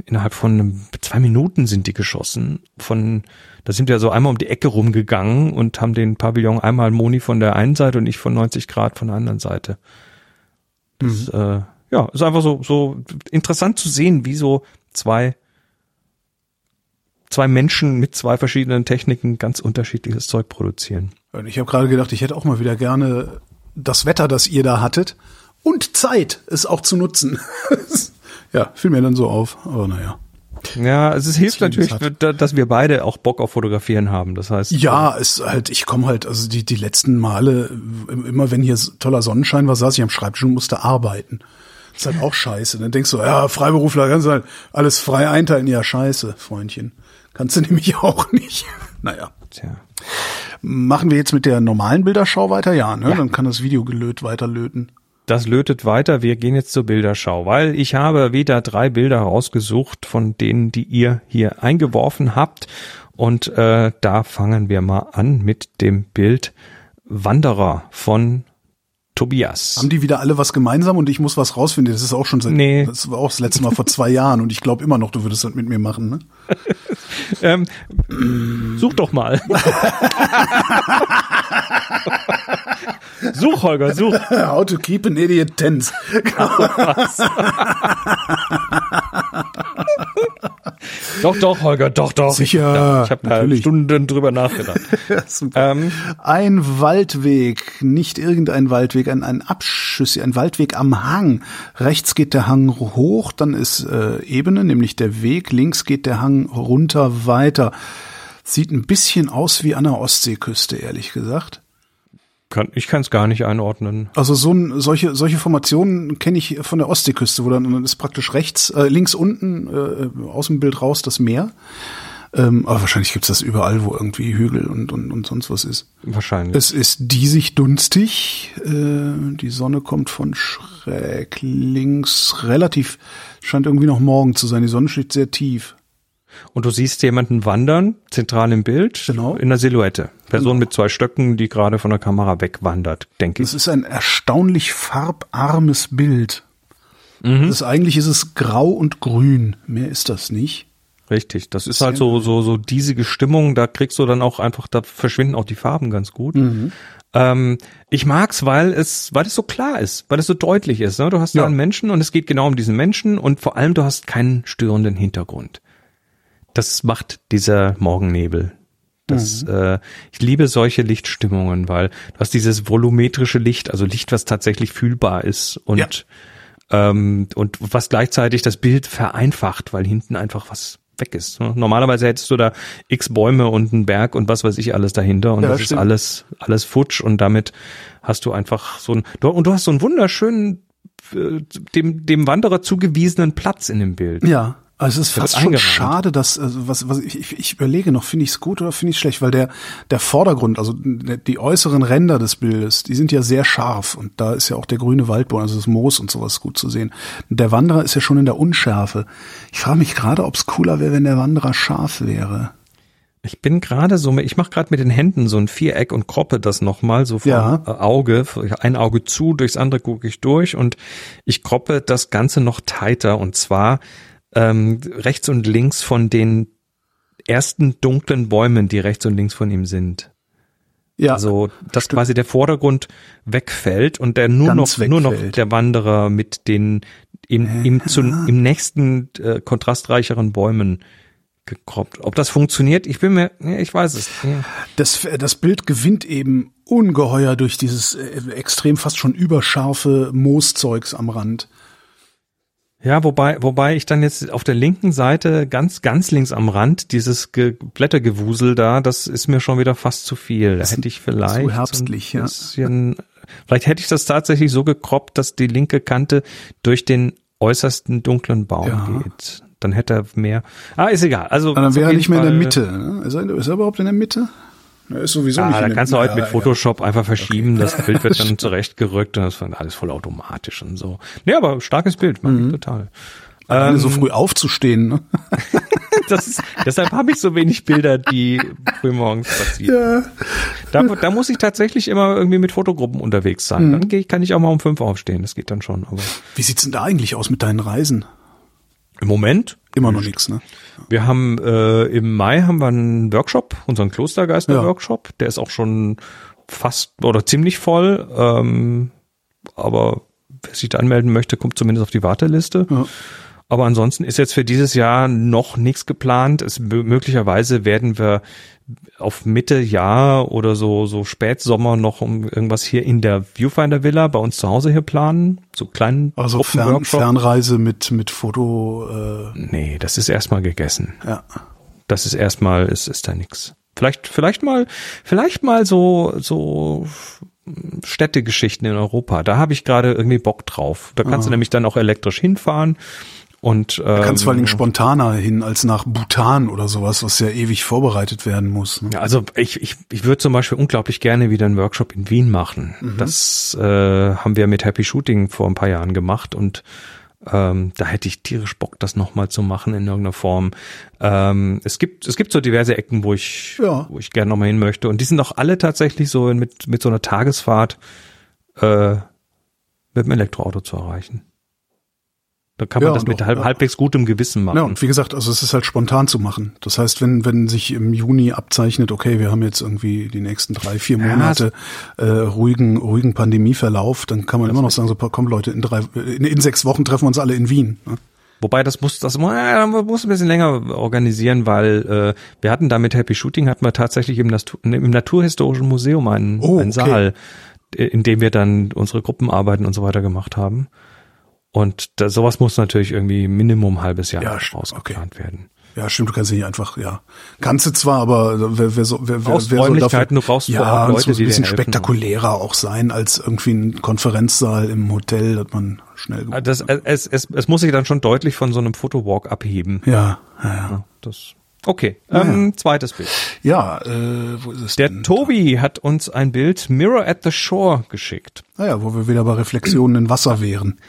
innerhalb von zwei Minuten sind die geschossen. Von da sind wir so einmal um die Ecke rumgegangen und haben den Pavillon einmal Moni von der einen Seite und ich von 90 Grad von der anderen Seite. Das, mhm. äh, ja, ist einfach so so interessant zu sehen, wie so zwei zwei Menschen mit zwei verschiedenen Techniken ganz unterschiedliches Zeug produzieren. Ich habe gerade gedacht, ich hätte auch mal wieder gerne das Wetter, das ihr da hattet und Zeit, es auch zu nutzen. ja, fiel mir dann so auf, aber naja. Ja, es hilft natürlich, dass wir beide auch Bock auf Fotografieren haben. Das heißt. Ja, es halt, ich komme halt, also die, die letzten Male, immer wenn hier toller Sonnenschein war, saß ich am Schreibtisch und musste arbeiten. ist halt auch scheiße. Dann denkst du, ja, Freiberufler kannst du halt alles frei einteilen. Ja, scheiße, Freundchen. Kannst du nämlich auch nicht. naja. Tja. Machen wir jetzt mit der normalen Bilderschau weiter? Ja, ne? Ja. Dann kann das Video gelöt weiterlöten das lötet weiter. Wir gehen jetzt zur Bilderschau, weil ich habe wieder drei Bilder rausgesucht von denen, die ihr hier eingeworfen habt. Und äh, da fangen wir mal an mit dem Bild Wanderer von Tobias. Haben die wieder alle was gemeinsam und ich muss was rausfinden? Das ist auch schon seit, nee. das war auch das letzte Mal vor zwei Jahren und ich glaube immer noch, du würdest das mit mir machen, ne? ähm, such doch mal. such, Holger, such. How to keep an idiot tense. Doch, doch, Holger, doch, doch. Sicher, Ja, ich habe da. Stunden drüber nachgedacht. Super. ähm, Ein Waldweg, nicht irgendein Waldweg, ein, ein Abschüsse, ein Waldweg am Hang. Rechts geht der Hang hoch, dann ist äh, Ebene, nämlich der Weg. Links geht der Hang runter weiter. Sieht ein bisschen aus wie an der Ostseeküste, ehrlich gesagt. Kann, ich kann es gar nicht einordnen. Also so ein, solche solche Formationen kenne ich von der Ostseeküste, wo dann, dann ist praktisch rechts, äh, links unten äh, aus dem Bild raus das Meer. Ähm, aber wahrscheinlich gibt's das überall, wo irgendwie Hügel und, und, und sonst was ist. Wahrscheinlich. Es ist diesig dunstig. Äh, die Sonne kommt von schräg links. Relativ scheint irgendwie noch morgen zu sein. Die Sonne steht sehr tief. Und du siehst jemanden wandern, zentral im Bild, Genau. in der Silhouette. Person mit zwei Stöcken, die gerade von der Kamera wegwandert, denke ich. Es ist ein erstaunlich farbarmes Bild. Das, eigentlich ist es grau und grün. Mehr ist das nicht. Richtig. Das ist halt so, so, so diesige Stimmung, da kriegst du dann auch einfach, da verschwinden auch die Farben ganz gut. Ähm, ich mag's, weil es, weil es so klar ist, weil es so deutlich ist. Ne? Du hast da Ja. einen Menschen und es geht genau um diesen Menschen und vor allem du hast keinen störenden Hintergrund. Das macht dieser Morgennebel. Das, äh, ich liebe solche Lichtstimmungen, weil du hast dieses volumetrische Licht, also Licht, was tatsächlich fühlbar ist und Ja. ähm, und was gleichzeitig das Bild vereinfacht, weil hinten einfach was weg ist. ne? Normalerweise hättest du da x Bäume und einen Berg und was weiß ich alles dahinter und Ja, das ist stimmt. alles alles futsch und damit hast du einfach so ein und du hast so einen wunderschönen äh, dem dem Wanderer zugewiesenen Platz in dem Bild. Ja, also es ist fast schon schade, dass also was was ich, ich, ich überlege noch, finde ich es gut oder finde ich es schlecht, weil der der Vordergrund, also die äußeren Ränder des Bildes, die sind ja sehr scharf und da ist ja auch der grüne Waldboden, also das Moos und sowas gut zu sehen. Der Wanderer ist ja schon in der Unschärfe. Ich frage mich gerade, ob es cooler wäre, wenn der Wanderer scharf wäre. Ich bin gerade so, ich mache gerade mit den Händen so ein Viereck und kroppe das nochmal so vom Ja. äh, Auge, ein Auge zu, durchs andere gucke ich durch und ich kroppe das Ganze noch tighter und zwar ähm, rechts und links von den ersten dunklen Bäumen, die rechts und links von ihm sind. Ja, Also, dass quasi der Vordergrund wegfällt und der nur Ganz noch, nur noch wegfällt. der Wanderer mit den im, im, zu, im nächsten äh, kontrastreicheren Bäumen gekroppt. Ob das funktioniert, ich bin mir, ja, ich weiß es. Ja. das, das Bild gewinnt eben ungeheuer durch dieses äh, extrem fast schon überscharfe Mooszeugs am Rand. Ja, wobei, wobei ich dann jetzt auf der linken Seite ganz, ganz links am Rand dieses Ge Blättergewusel da, das ist mir schon wieder fast zu viel. Da hätte ich vielleicht zu herbstlich, ja. ein bisschen, vielleicht hätte ich das tatsächlich so gekroppt, dass die linke Kante durch den äußersten dunklen Baum Ja. geht. Dann hätte er mehr. Ah, ist egal. Also Aber dann wäre er nicht mehr in der Fall- Mitte. Ne? Ist, er, ist er überhaupt in der Mitte? Er ist sowieso nicht Ah, in da kannst du heute mit Ja, Photoshop einfach verschieben, das Bild wird dann zurechtgerückt und das wird alles voll automatisch und so. Nee, aber starkes Bild, mag Mhm. ich total. Ja. Ähm, so früh aufzustehen. Ne? Das ist, deshalb habe ich so wenig Bilder, die frühmorgens passieren. Ja. Da, da muss ich tatsächlich immer irgendwie mit Fotogruppen unterwegs sein. Mhm. Dann kann ich auch mal um fünf aufstehen. Das geht dann schon. Aber Wie sieht's denn da eigentlich aus mit deinen Reisen? Im Moment, Immer noch nichts, ne? wir haben äh, im Mai haben wir einen Workshop, unseren Klostergeister-Workshop. Der ist auch schon fast oder ziemlich voll. Ähm, aber wer sich da anmelden möchte, kommt zumindest auf die Warteliste. Ja. Aber ansonsten ist jetzt für dieses Jahr noch nichts geplant. Es, mö- möglicherweise werden wir auf Mitte Jahr oder so, so Spätsommer noch um irgendwas hier in der Viewfinder Villa bei uns zu Hause hier planen. So kleinen Also Fern. Fernreise mit, mit Foto, äh, Nee, das ist erstmal gegessen. ja. Das ist erstmal, ist, ist da nix. Vielleicht, vielleicht mal, vielleicht mal so, so Städtegeschichten in Europa. Da habe ich gerade irgendwie Bock drauf. Da kannst du nämlich dann auch elektrisch hinfahren und Da kannst vor allen Dingen ähm, spontaner hin als nach Bhutan oder sowas, was ja ewig vorbereitet werden muss. Ne? Ja, also ich, ich, ich würde zum Beispiel unglaublich gerne wieder einen Workshop in Wien machen. Das äh, haben wir mit Happy Shooting vor ein paar Jahren gemacht und ähm, da hätte ich tierisch Bock, das nochmal zu machen in irgendeiner Form. Ähm, es gibt es gibt so diverse Ecken, wo ich Ja. wo ich gerne nochmal hin möchte und die sind auch alle tatsächlich so mit mit so einer Tagesfahrt äh, mit dem Elektroauto zu erreichen. Da kann man Ja, das mit doch, halb, ja. halbwegs gutem Gewissen machen. Ja, und wie gesagt, also es ist halt spontan zu machen. Das heißt, wenn, wenn sich im Juni abzeichnet, okay, wir haben jetzt irgendwie die nächsten drei, vier Ja, Monate äh, ruhigen, ruhigen Pandemieverlauf, dann kann man immer noch sagen, so komm Leute, in drei, in, in sechs Wochen treffen wir uns alle in Wien. Ne? Wobei das muss, das muss ein bisschen länger organisieren, weil äh, wir hatten da mit Happy Shooting hatten wir tatsächlich im, Natur, im Naturhistorischen Museum einen, Oh, einen okay. Saal, äh, in dem wir dann unsere Gruppenarbeiten und so weiter gemacht haben. Und da, sowas muss natürlich irgendwie Minimum ein halbes Jahr Ja, ausgeplant werden. Ja, stimmt, du kannst nicht einfach, ja. Kannst du zwar, aber wer, wer, so, wer, wer, wer soll dafür, du brauchst ja, Leute, es muss ein bisschen spektakulärer auch sein als irgendwie ein Konferenzsaal im Hotel, dass man schnell Ah, Das, es, es, es muss sich dann schon deutlich von so einem Fotowalk abheben. Ja, ja, ja. Ja, das. Okay, ähm, zweites Bild. Ja, äh, wo ist es Der denn? Tobi hat uns ein Bild Mirror at the Shore geschickt. Naja, wo wir wieder bei Reflexionen in Wasser wären.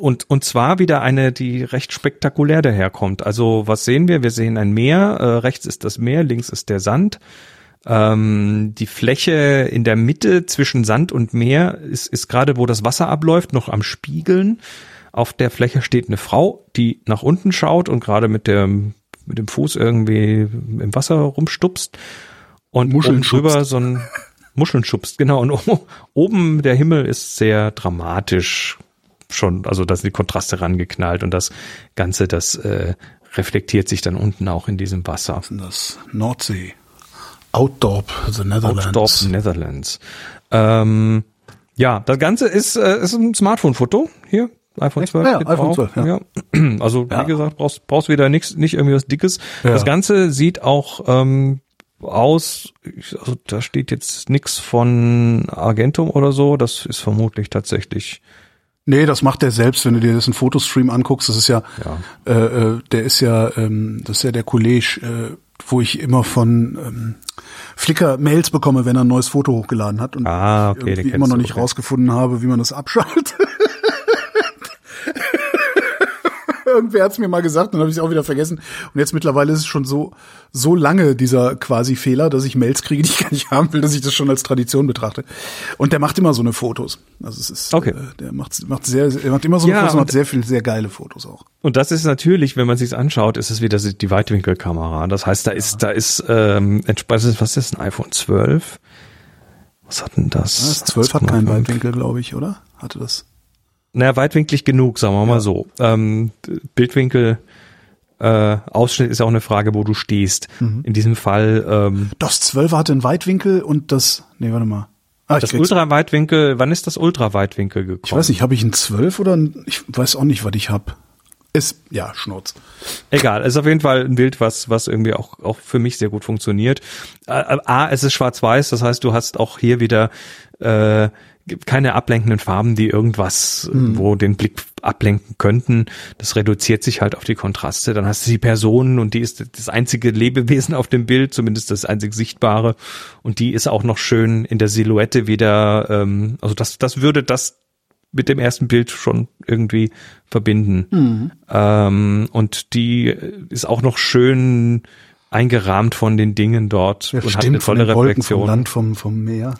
Und, und zwar wieder eine, die recht spektakulär daherkommt. Also was sehen wir? Wir sehen ein Meer, äh, rechts ist das Meer, links ist der Sand. Ähm, die Fläche in der Mitte zwischen Sand und Meer ist, ist gerade, wo das Wasser abläuft, noch am Spiegeln. Auf der Fläche steht eine Frau, die nach unten schaut und gerade mit dem, mit dem Fuß irgendwie im Wasser rumstupst. Und Muscheln oben drüber schubst. so ein Muscheln schubst, genau. Und oben der Himmel ist sehr dramatisch schon, also da sind die Kontraste rangeknallt und das Ganze, das äh, reflektiert sich dann unten auch in diesem Wasser. sind das Nordsee. Outdorp, the Netherlands. Outdorp, Netherlands. Ähm, ja, das Ganze ist, äh, ist ein Smartphone-Foto hier. iPhone 12. Ja, steht iPhone drauf. 12, ja. Also Ja. wie gesagt, brauchst, brauchst wieder nichts, nicht irgendwie was Dickes. Ja. Das Ganze sieht auch ähm, aus, also da steht jetzt nichts von Argentum oder so. Das ist vermutlich tatsächlich Nee, das macht er selbst, wenn du dir das in Fotostream anguckst. Das ist ja, Ja. Äh, äh, der ist ja, ähm, das ist ja der Kollege, äh, wo ich immer von ähm, Flickr Mails bekomme, wenn er ein neues Foto hochgeladen hat und Ah, ich okay, irgendwie kennst immer noch nicht okay. rausgefunden habe, wie man das abschaltet. Irgendwer hat's mir mal gesagt, dann habe ich es auch wieder vergessen. Und jetzt mittlerweile ist es schon so so lange dieser quasi Fehler, dass ich Mails kriege, die ich gar nicht haben will, dass ich das schon als Tradition betrachte. Und der macht immer so eine Fotos. Also es ist, Okay. äh, der macht macht sehr, er macht immer so eine Ja, Fotos macht sehr viel sehr geile Fotos auch. Und das ist natürlich, wenn man sich's anschaut, ist es wieder die Weitwinkelkamera. Das heißt, da ist, da ist, ähm, entsprechend, was ist ein iPhone 12? Was hat denn das? Das 12 hat keinen 1,5. Weitwinkel, glaube ich, oder? Hatte das? Naja, weitwinklig genug, sagen wir mal so. Ähm, Bildwinkel, äh, Ausschnitt ist ja auch eine Frage, wo du stehst. Mhm. In diesem Fall, ähm, Das 12 hatte einen Weitwinkel und das, nee, warte mal. Ah, das Ultraweitwinkel, wann ist das Ultraweitwinkel gekommen? ich weiß nicht, habe ich einen 12 oder ein, ich weiß auch nicht, was ich hab. Ist, ja, Schnurz. Egal, ist auf jeden Fall ein Bild, was, was irgendwie auch, auch für mich sehr gut funktioniert. Äh, A, es ist schwarz-weiß, das heißt, du hast auch hier wieder äh, keine ablenkenden Farben, die irgendwas, Hm. wo den Blick ablenken könnten. Das reduziert sich halt auf die Kontraste. Dann hast du die Person und die ist das einzige Lebewesen auf dem Bild, zumindest das einzig sichtbare. Und die ist auch noch schön in der Silhouette wieder, ähm, also das, das würde das mit dem ersten Bild schon irgendwie verbinden. Ähm, und die ist auch noch schön eingerahmt von den Dingen dort Ja, und hat eine stimmt, von tolle Wolken, vom Reflexion. Land, vom, vom Meer.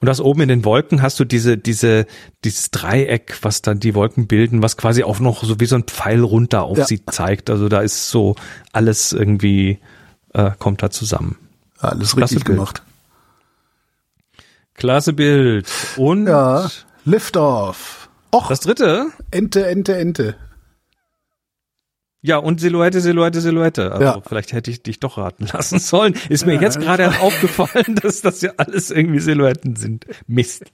Und das oben in den Wolken hast du diese, diese, dieses Dreieck, was dann die Wolken bilden, was quasi auch noch so wie so ein Pfeil runter auf Ja. sie zeigt. Also da ist so alles irgendwie, äh, kommt da zusammen. Alles Klasse richtig Bild. gemacht. Klasse Bild. Und Ja, Liftoff. Och, das dritte, Ente, Ente, Ente. Ja, und Silhouette, Silhouette, Silhouette. Also Ja. vielleicht hätte ich dich doch raten lassen sollen. Ist mir jetzt gerade aufgefallen, dass das ja alles irgendwie Silhouetten sind. Mist.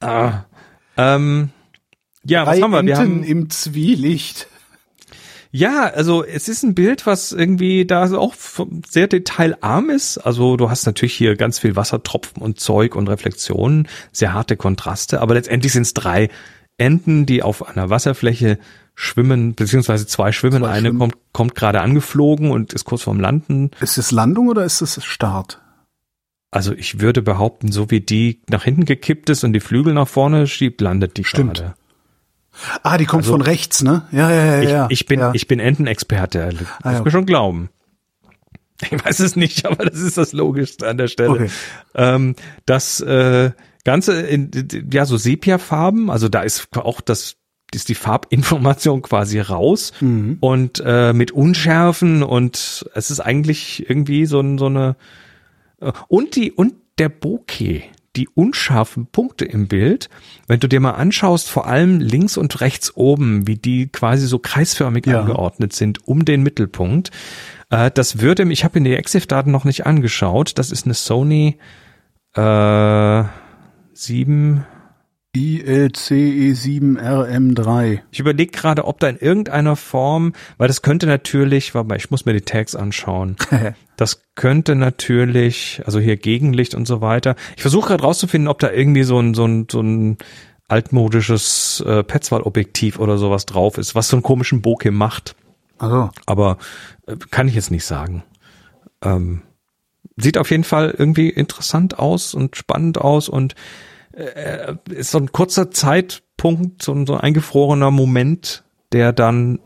Ah. Ähm, ja, was Drei haben wir? Wir Enten haben im Zwielicht. Ja, also es ist ein Bild, was irgendwie da auch sehr detailarm ist. Also du hast natürlich hier ganz viel Wassertropfen und Zeug und Reflexionen, sehr harte Kontraste, aber letztendlich sind es drei Enten, die auf einer Wasserfläche schwimmen, beziehungsweise zwei schwimmen. Zwei Eine schwimmen. kommt, kommt gerade angeflogen und ist kurz vorm Landen. Ist es Landung oder ist es Start? Also ich würde behaupten, so wie die nach hinten gekippt ist und die Flügel nach vorne schiebt, landet die Stimmt. gerade. Ah, die kommt Also- von rechts, ne? Ja, ja, ja, Ich, ja. ich bin, ja. ich bin Entenexperte. Das Ah, ja, mir schon glauben. Ich weiß es nicht, aber das ist das Logischste an der Stelle. Okay. Ähm, das äh, Ganze in ja so Sepia-Farben, also da ist auch das ist die Farbinformation quasi raus Mhm. und äh, mit Unschärfen und es ist eigentlich irgendwie so, so eine äh, und die und der Bokeh, die unscharfen Punkte im Bild, wenn du dir mal anschaust, vor allem links und rechts oben, wie die quasi so kreisförmig Ja. angeordnet sind um den Mittelpunkt, äh, das würde, ich habe in die EXIF-Daten noch nicht angeschaut, das ist eine Sony äh, 7, ILCE7RM3. Ich überlege gerade, ob da in irgendeiner Form, weil das könnte natürlich, warte mal, ich muss mir die Tags anschauen. Das könnte natürlich, also hier Gegenlicht und so weiter. Ich versuche gerade rauszufinden, ob da irgendwie so ein so ein so ein altmodisches äh, Petzval-Objektiv oder sowas drauf ist, was so einen komischen Bokeh macht. Also, Aber äh, kann ich jetzt nicht sagen. Ähm, sieht auf jeden Fall irgendwie interessant aus und spannend aus und äh, ist so ein kurzer Zeitpunkt, so ein, so ein eingefrorener Moment, der dann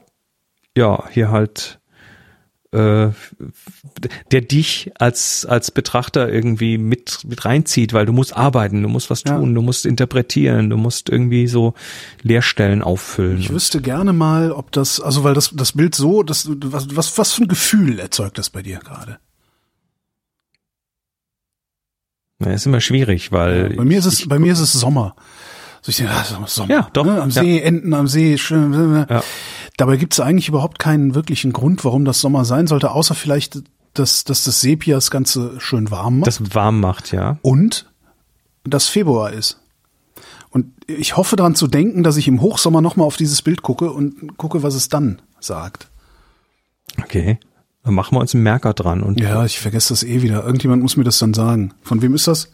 ja hier halt äh, der dich als als Betrachter irgendwie mit mit reinzieht, weil du musst arbeiten, du musst was Ja. tun, du musst interpretieren, du musst irgendwie so Leerstellen auffüllen. ich wüsste gerne mal, ob das, also weil das, das Bild so, das, was, was, was für ein Gefühl erzeugt das bei dir gerade? Ja, ist immer schwierig, weil Bei mir ist es, bei mir ist es Sommer. So ich denke, ah, Sommer. Ja, doch. Ne? Am Ja. See, Enten am See, schön. Ja. Dabei gibt es eigentlich überhaupt keinen wirklichen Grund, warum das Sommer sein sollte, außer vielleicht, dass, dass das Sepia das Ganze schön warm macht. das warm macht, ja. und dass Februar ist. Und ich hoffe daran zu denken, dass ich im Hochsommer nochmal auf dieses Bild gucke und gucke, was es dann sagt. Okay. Dann machen wir uns einen Merker dran und Ja, ich vergesse das eh wieder. Irgendjemand muss mir das dann sagen. Von wem ist das?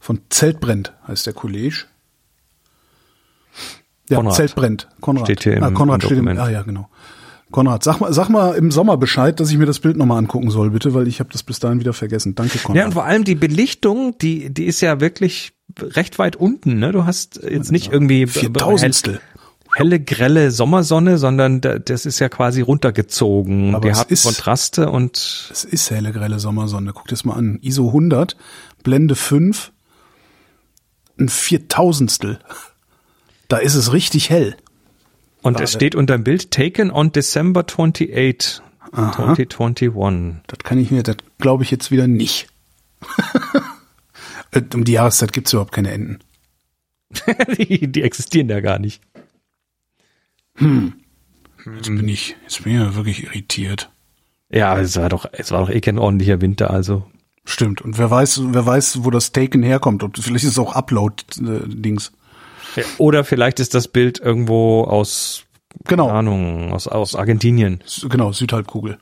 Von Zeltbrennt heißt der Kollege. Ja, Konrad. Zeltbrennt. Konrad. Steht hier im- ah, Konrad im steht im, ah ja, genau. Konrad, sag mal, sag mal im Sommer Bescheid, dass ich mir das Bild nochmal angucken soll, bitte, weil ich habe das bis dahin wieder vergessen. Danke, Konrad. Ja, und vor allem die Belichtung, die, die ist ja wirklich recht weit unten. Ne? Du hast jetzt nicht irgendwie Viertausendstel. Helle, grelle Sommersonne, sondern da, das ist ja quasi runtergezogen. Aber Wir es haben ist- Kontraste und Es ist helle, grelle Sommersonne. Guck dir das mal an. ISO 100, Blende 5, ein Viertausendstel. Da ist es richtig hell. und Gerade. es steht unter dem Bild Taken on December 28, 2021. Das kann ich mir, das glaube ich jetzt wieder nicht. Äh, um die Jahreszeit gibt's überhaupt keine Enten. die, die existieren ja gar nicht. Jetzt bin ich, jetzt bin ich ja wirklich irritiert. Ja, es war doch, es war doch eh kein ordentlicher Winter, also. Stimmt. Und wer weiß, wer weiß, wo das Taken herkommt. Ob, vielleicht ist es auch Upload-Dings. Ja, Oder vielleicht ist das Bild irgendwo aus, Genau. keine Ahnung, aus, aus Argentinien. Genau, Südhalbkugel.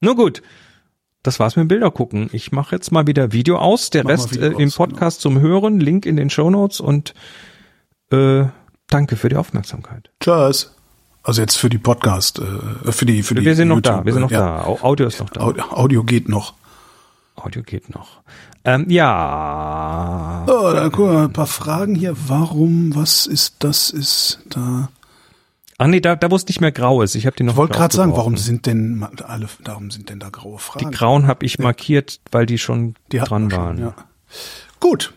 Nur gut. Das war's mit dem Bilder gucken. Ich mache jetzt mal wieder Video aus. Der Mach Rest äh, im aus, Podcast zum Hören. Link in den Show Notes und äh, danke für die Aufmerksamkeit. Tschüss. Also jetzt für die Podcast, äh, für die, für die. Wir sind noch da. YouTube, Wir sind noch ja. da. Au- Audio ist noch da. Audio, geht noch. Audio geht noch. Ähm, ja. Oh, da guck mal, ein paar Fragen hier. Warum, was ist das, ist da? Ach nee, da, da wo es nicht mehr grau ist. Ich habe die noch Ich wollte gerade sagen, warum sind denn alle, warum sind denn da graue Die Fragen? grauen habe ich markiert, weil die schon Die dran wir schon, waren. ja. Gut.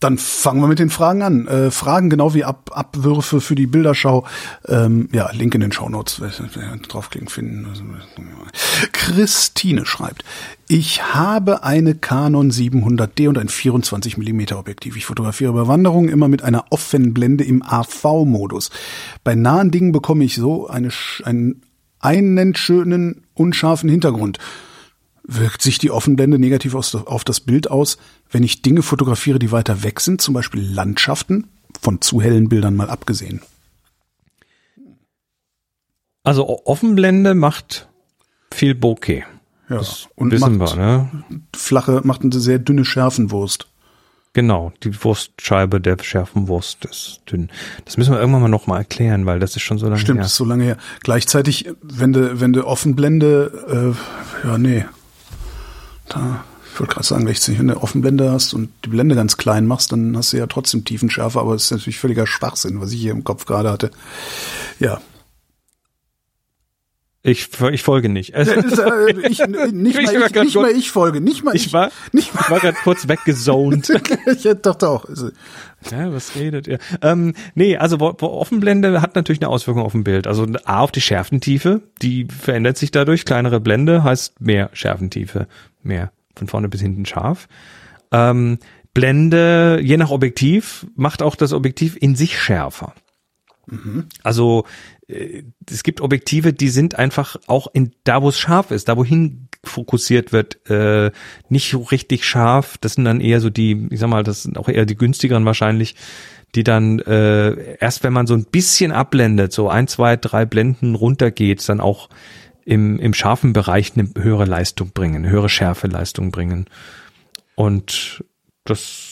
Dann fangen wir mit den Fragen an. Äh, Fragen genau wie Ab Abwürfe für die Bilderschau. Ähm, ja, Link in den Shownotes. Wer Draufklicken finden. Christine schreibt, ich habe eine Canon 700D und ein 24 mm Objektiv. Ich fotografiere bei Wanderungen immer mit einer Offenblende im AV-Modus. Bei nahen Dingen bekomme ich so eine, einen, einen schönen, unscharfen Hintergrund. Wirkt sich die Offenblende negativ auf das Bild aus, wenn ich Dinge fotografiere, die weiter weg sind, zum Beispiel Landschaften, von zu hellen Bildern mal abgesehen? Also Offenblende macht viel Bokeh. Ja, Das und wissen macht wir, ne? flache, macht eine sehr dünne Schärfenwurst. Genau, die Wurstscheibe der Schärfenwurst ist dünn. Das müssen wir irgendwann mal noch mal erklären, weil das ist schon so lange Stimmt, her. das ist so lange her. Gleichzeitig, wenn du, wenn du Offenblende, äh, ja, nee. Da, ich wollte gerade sagen, wenn du Offenblende hast und die Blende ganz klein machst, dann hast du ja trotzdem Tiefenschärfe, aber das ist natürlich völliger Schwachsinn, was ich hier im Kopf gerade hatte. Ja. Ich, ich folge nicht. Äh, ich, nicht, mal Ich war ich, nicht mal ich folge, nicht mal ich. Ich war, nicht war gerade kurz weggezont. ich dachte auch. also, Ja, was redet ihr? Ähm, nee, also Offenblende hat natürlich eine Auswirkung auf ein Bild. Also A auf die Schärfentiefe, die verändert sich dadurch. Kleinere Blende heißt mehr Schärfentiefe, mehr von vorne bis hinten scharf. Ähm, Blende, je nach Objektiv, macht auch das Objektiv in sich schärfer. Mhm. Also äh, es gibt Objektive, die sind einfach auch in da, wo es scharf ist, da wohin fokussiert wird, äh, nicht richtig scharf. Das sind dann eher so die, ich sag mal, das sind auch eher die günstigeren wahrscheinlich, die dann äh, erst wenn man so ein bisschen abblendet, so ein, zwei, drei Blenden runtergeht, dann auch im, im scharfen Bereich eine höhere Leistung bringen, höhere Schärfeleistung bringen. Und das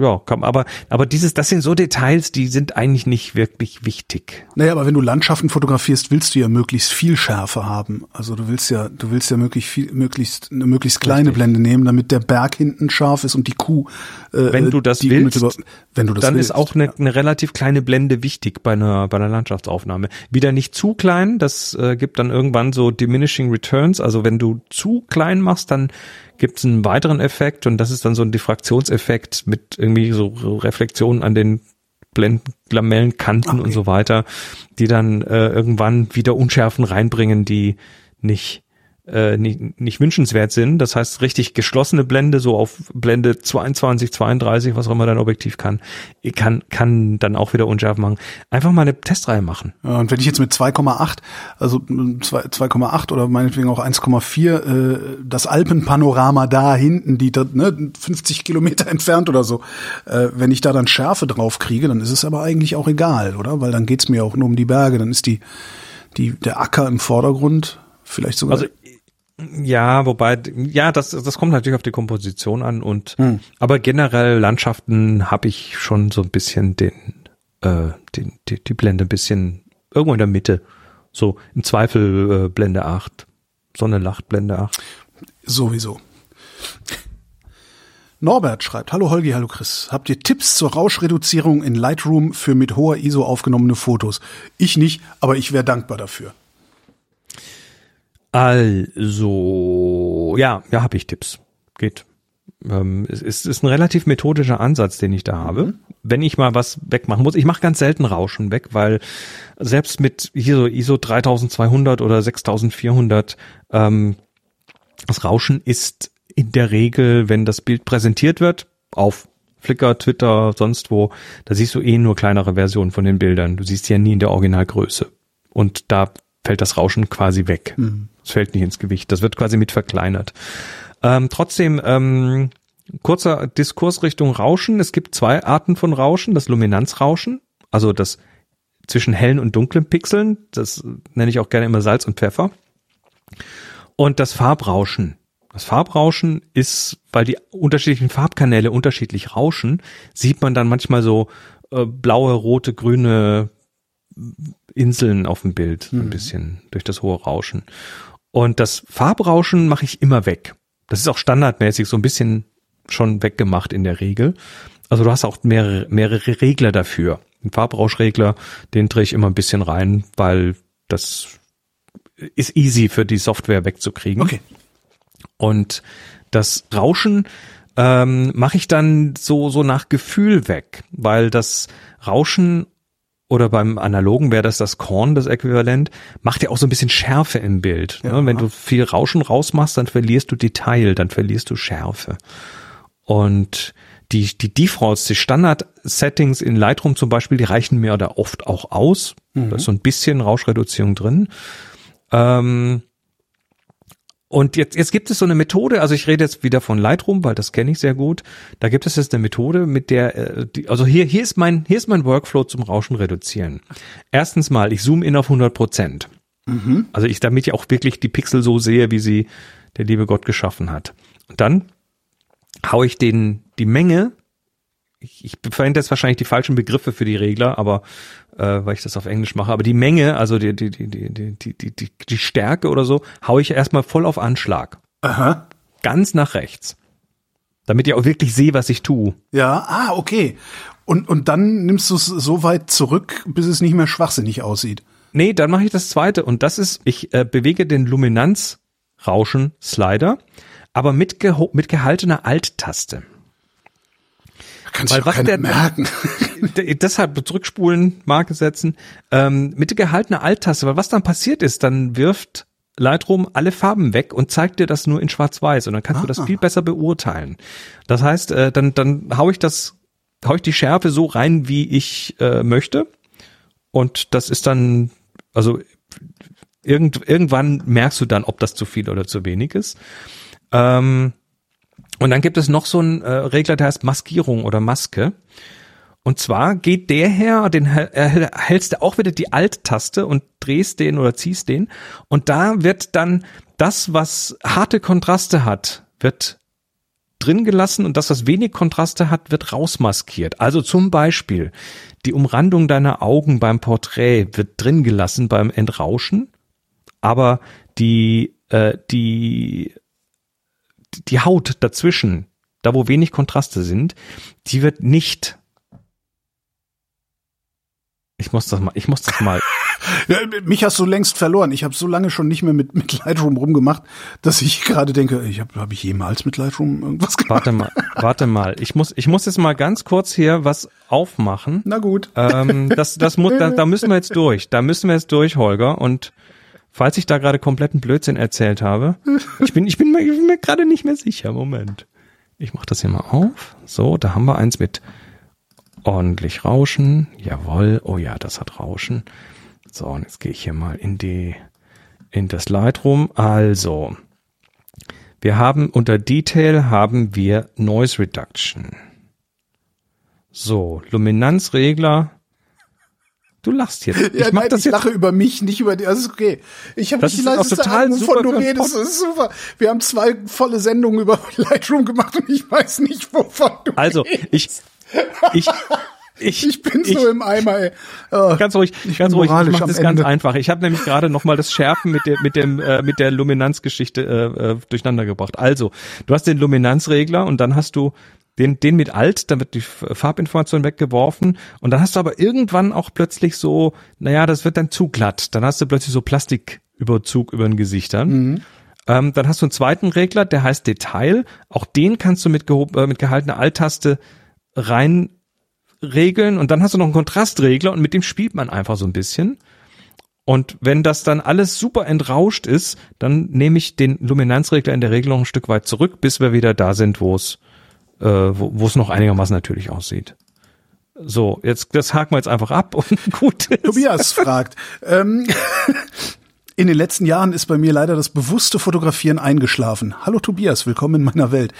ja, komm, aber, aber dieses, das sind so Details, die sind eigentlich nicht wirklich wichtig. Naja, aber wenn du Landschaften fotografierst, willst du ja möglichst viel Schärfe haben. Also du willst ja, du willst ja möglichst viel, möglichst, eine möglichst kleine Richtig. Blende nehmen, damit der Berg hinten scharf ist und die Kuh. Äh, wenn du das willst, wenn du das dann willst, ist auch eine, eine relativ kleine Blende wichtig bei einer, bei einer Landschaftsaufnahme. Wieder nicht zu klein, das äh, gibt dann irgendwann so diminishing returns. Also wenn du zu klein machst, dann gibt es einen weiteren Effekt und das ist dann so ein Diffraktionseffekt mit irgendwie so Reflexionen an den Blendlamellenkanten okay. und so weiter, die dann äh, irgendwann wieder Unschärfen reinbringen, die nicht äh, nicht, nicht wünschenswert sind. Das heißt, richtig geschlossene Blende, so auf Blende 22, 32, was auch immer dein Objektiv kann, kann, kann dann auch wieder unscharf machen. Einfach mal eine Testreihe machen. Ja, und wenn ich jetzt mit 2,8, also 2,8 oder meinetwegen auch 1,4, äh, das Alpenpanorama da hinten, die da, ne, 50 Kilometer entfernt oder so, äh, wenn ich da dann Schärfe drauf kriege, dann ist es aber eigentlich auch egal, oder? Weil dann geht's mir auch nur um die Berge, dann ist die, die, der Acker im Vordergrund, vielleicht sogar. Also ja, wobei, ja, das, das kommt natürlich auf die Komposition an und, hm. aber generell Landschaften habe ich schon so ein bisschen den, äh, den, die, die Blende ein bisschen irgendwo in der Mitte. So, im Zweifel äh, Blende 8. Sonne lacht, Blende 8. Sowieso. Norbert schreibt, hallo Holgi, hallo Chris. Habt ihr Tipps zur Rauschreduzierung in Lightroom für mit hoher ISO aufgenommene Fotos? Ich nicht, aber ich wäre dankbar dafür. Also, ja, ja, habe ich Tipps. Geht. Ähm, es, ist, ist ein relativ methodischer Ansatz, den ich da habe. Mhm. Wenn ich mal was wegmachen muss, ich mache ganz selten Rauschen weg, weil selbst mit hier so ISO 3200 oder 6400, ähm, das Rauschen ist in der Regel, wenn das Bild präsentiert wird, auf Flickr, Twitter, sonst wo, da siehst du eh nur kleinere Versionen von den Bildern. Du siehst ja nie in der Originalgröße. Und da fällt das Rauschen quasi weg. Mhm. Es fällt nicht ins Gewicht. Das wird quasi mit verkleinert. Ähm, trotzdem, ähm, kurzer Diskurs Richtung Rauschen. Es gibt zwei Arten von Rauschen. Das Luminanzrauschen, also das zwischen hellen und dunklen Pixeln. Das nenne ich auch gerne immer Salz und Pfeffer. Und das Farbrauschen. Das Farbrauschen ist, weil die unterschiedlichen Farbkanäle unterschiedlich rauschen, sieht man dann manchmal so äh, blaue, rote, grüne Inseln auf dem Bild, mhm. ein bisschen durch das hohe Rauschen. Und das Farbrauschen mache ich immer weg. Das ist auch standardmäßig so ein bisschen schon weggemacht in der Regel. Also du hast auch mehrere, mehrere Regler dafür. Den Farbrauschregler, den drehe ich immer ein bisschen rein, weil das ist easy für die Software wegzukriegen. Okay. Und das Rauschen ähm, mache ich dann so so nach Gefühl weg, weil das Rauschen oder beim Analogen wäre das das Korn, das Äquivalent, macht ja auch so ein bisschen Schärfe im Bild. Ne? Ja. Wenn du viel Rauschen rausmachst, dann verlierst du Detail, dann verlierst du Schärfe. Und die, die Defaults, die Standard-Settings in Lightroom zum Beispiel, die reichen mir da oft auch aus. Mhm. Da ist so ein bisschen Rauschreduzierung drin. Ähm, und jetzt, jetzt gibt es so eine Methode, also ich rede jetzt wieder von Lightroom, weil das kenne ich sehr gut. Da gibt es jetzt eine Methode, mit der, äh, die, also hier, hier ist mein, hier ist mein Workflow zum Rauschen reduzieren. Erstens mal, ich zoome in auf 100 Prozent. Mhm. Also ich, damit ich auch wirklich die Pixel so sehe, wie sie der liebe Gott geschaffen hat. Und dann hau ich den, die Menge ich, ich verwende jetzt wahrscheinlich die falschen Begriffe für die Regler, aber äh, weil ich das auf Englisch mache, aber die Menge, also die, die, die, die, die, die, die, die Stärke oder so, hau ich erstmal voll auf Anschlag. Aha. Ganz nach rechts. Damit ich auch wirklich sehe, was ich tue. Ja, ah, okay. Und, und dann nimmst du es so weit zurück, bis es nicht mehr schwachsinnig aussieht. Nee, dann mache ich das zweite und das ist, ich äh, bewege den Luminanz-Rauschen-Slider, aber mit, geho mit gehaltener Alt-Taste. Kann sich was der, merken. deshalb zurückspulen, Marke setzen, ähm, mit gehaltener Alt-Taste, weil was dann passiert ist, dann wirft Lightroom alle Farben weg und zeigt dir das nur in Schwarz-Weiß und dann kannst ah. du das ah. viel besser beurteilen. Das heißt, äh, dann dann hau ich das, hau ich die Schärfe so rein, wie ich äh, möchte und das ist dann, also irgend, irgendwann merkst du dann, ob das zu viel oder zu wenig ist. Ähm, und dann gibt es noch so einen äh, Regler, der heißt Maskierung oder Maske. Und zwar geht der her, den hältst du auch wieder die Alt-Taste und drehst den oder ziehst den. Und da wird dann das, was harte Kontraste hat, wird drin gelassen und das, was wenig Kontraste hat, wird rausmaskiert. Also zum Beispiel die Umrandung deiner Augen beim Porträt wird drin gelassen beim Entrauschen, aber die, äh, die, die Haut dazwischen, da wo wenig Kontraste sind, die wird nicht ich muss das mal, ich muss das mal. ja, mich hast du längst verloren. Ich habe so lange schon nicht mehr mit, mit Lightroom rumgemacht, dass ich gerade denke, ich habe hab ich jemals mit Lightroom irgendwas gemacht? Warte mal, warte mal. Ich muss, ich muss jetzt mal ganz kurz hier was aufmachen. Na gut. Ähm, das, das muss, da, da müssen wir jetzt durch. Da müssen wir jetzt durch, Holger. Und falls ich da gerade kompletten Blödsinn erzählt habe, ich bin, ich bin mir, mir gerade nicht mehr sicher. Moment. Ich mach das hier mal auf. So, da haben wir eins mit ordentlich Rauschen. Jawohl. Oh ja, das hat Rauschen. So, und jetzt gehe ich hier mal in die, in das Lightroom. Also, wir haben unter Detail haben wir Noise Reduction. So, Luminanzregler. Du lachst jetzt. Ich, ja, mach nein, das ich jetzt. lache über mich, nicht über die. Das ist okay. Ich habe nicht die leiseste Ahnung, wovon du redest. Das ist super. Wir haben zwei volle Sendungen über Lightroom gemacht und ich weiß nicht, wovon du Also, redest. ich, ich, ich, ich bin ich, so im Eimer, ey. Oh, ganz ruhig, ganz ruhig. Ich mache das Ende. ganz einfach. Ich habe nämlich gerade noch mal das Schärfen mit der mit dem äh, mit der Luminanzgeschichte äh, äh, durcheinander gebracht. Also, du hast den Luminanzregler und dann hast du den den mit alt, dann wird die Farbinformation weggeworfen und dann hast du aber irgendwann auch plötzlich so, naja, das wird dann zu glatt. Dann hast du plötzlich so Plastiküberzug über den Gesichtern. Mhm. Ähm, dann hast du einen zweiten Regler, der heißt Detail. Auch den kannst du mit, äh, mit gehaltener Alt-Taste rein regeln und dann hast du noch einen Kontrastregler und mit dem spielt man einfach so ein bisschen. Und wenn das dann alles super entrauscht ist, dann nehme ich den Luminanzregler in der Regelung ein Stück weit zurück, bis wir wieder da sind, wo es äh, wo, es noch einigermaßen natürlich aussieht. So, jetzt das haken wir jetzt einfach ab und gut. Ist. Tobias fragt, ähm, in den letzten Jahren ist bei mir leider das bewusste Fotografieren eingeschlafen. Hallo Tobias, willkommen in meiner Welt.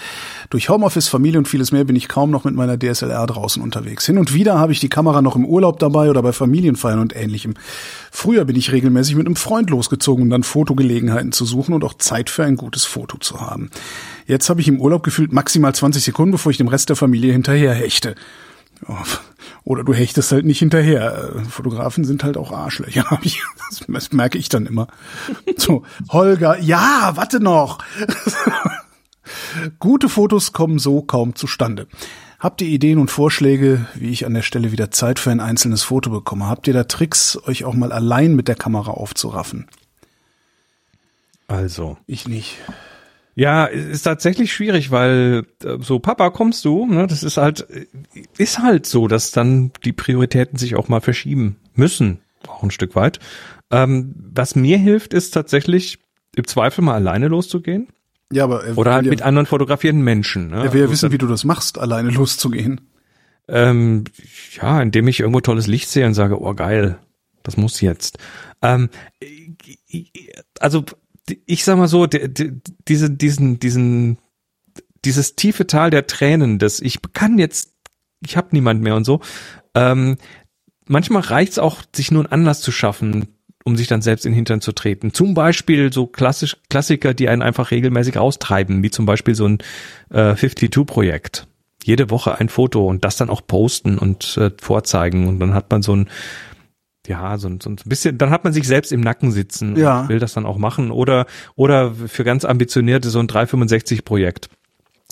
Durch Homeoffice, Familie und vieles mehr bin ich kaum noch mit meiner DSLR draußen unterwegs. Hin und wieder habe ich die Kamera noch im Urlaub dabei oder bei Familienfeiern und ähnlichem. Früher bin ich regelmäßig mit einem Freund losgezogen, um dann Fotogelegenheiten zu suchen und auch Zeit für ein gutes Foto zu haben. Jetzt habe ich im Urlaub gefühlt maximal 20 Sekunden, bevor ich dem Rest der Familie hinterher hechte. Oder du hechtest halt nicht hinterher. Fotografen sind halt auch Arschlöcher. Das merke ich dann immer. So, Holger, ja, warte noch. Gute Fotos kommen so kaum zustande. Habt ihr Ideen und Vorschläge, wie ich an der Stelle wieder Zeit für ein einzelnes Foto bekomme? Habt ihr da Tricks, euch auch mal allein mit der Kamera aufzuraffen? Also. Ich nicht. Ja, ist tatsächlich schwierig, weil äh, so Papa kommst du, ne, das ist halt ist halt so, dass dann die Prioritäten sich auch mal verschieben müssen, auch ein Stück weit. Ähm, was mir hilft, ist tatsächlich im Zweifel mal alleine loszugehen. Ja, aber oder halt ja, mit anderen fotografierenden Menschen. Ne? Er will ja also wissen, wie du das machst, alleine loszugehen. Ähm, ja, indem ich irgendwo tolles Licht sehe und sage, oh geil, das muss jetzt. Ähm, also ich sag mal so, die, die, diese, diesen, diesen, dieses tiefe Tal der Tränen, das ich kann jetzt, ich habe niemand mehr und so. Ähm, manchmal reicht's auch, sich nur einen Anlass zu schaffen, um sich dann selbst in den Hintern zu treten. Zum Beispiel so klassisch Klassiker, die einen einfach regelmäßig austreiben, wie zum Beispiel so ein äh, 52-Projekt. Jede Woche ein Foto und das dann auch posten und äh, vorzeigen und dann hat man so ein ja, so, so ein bisschen, dann hat man sich selbst im Nacken sitzen ja. und will das dann auch machen. Oder, oder für ganz ambitionierte so ein 365-Projekt.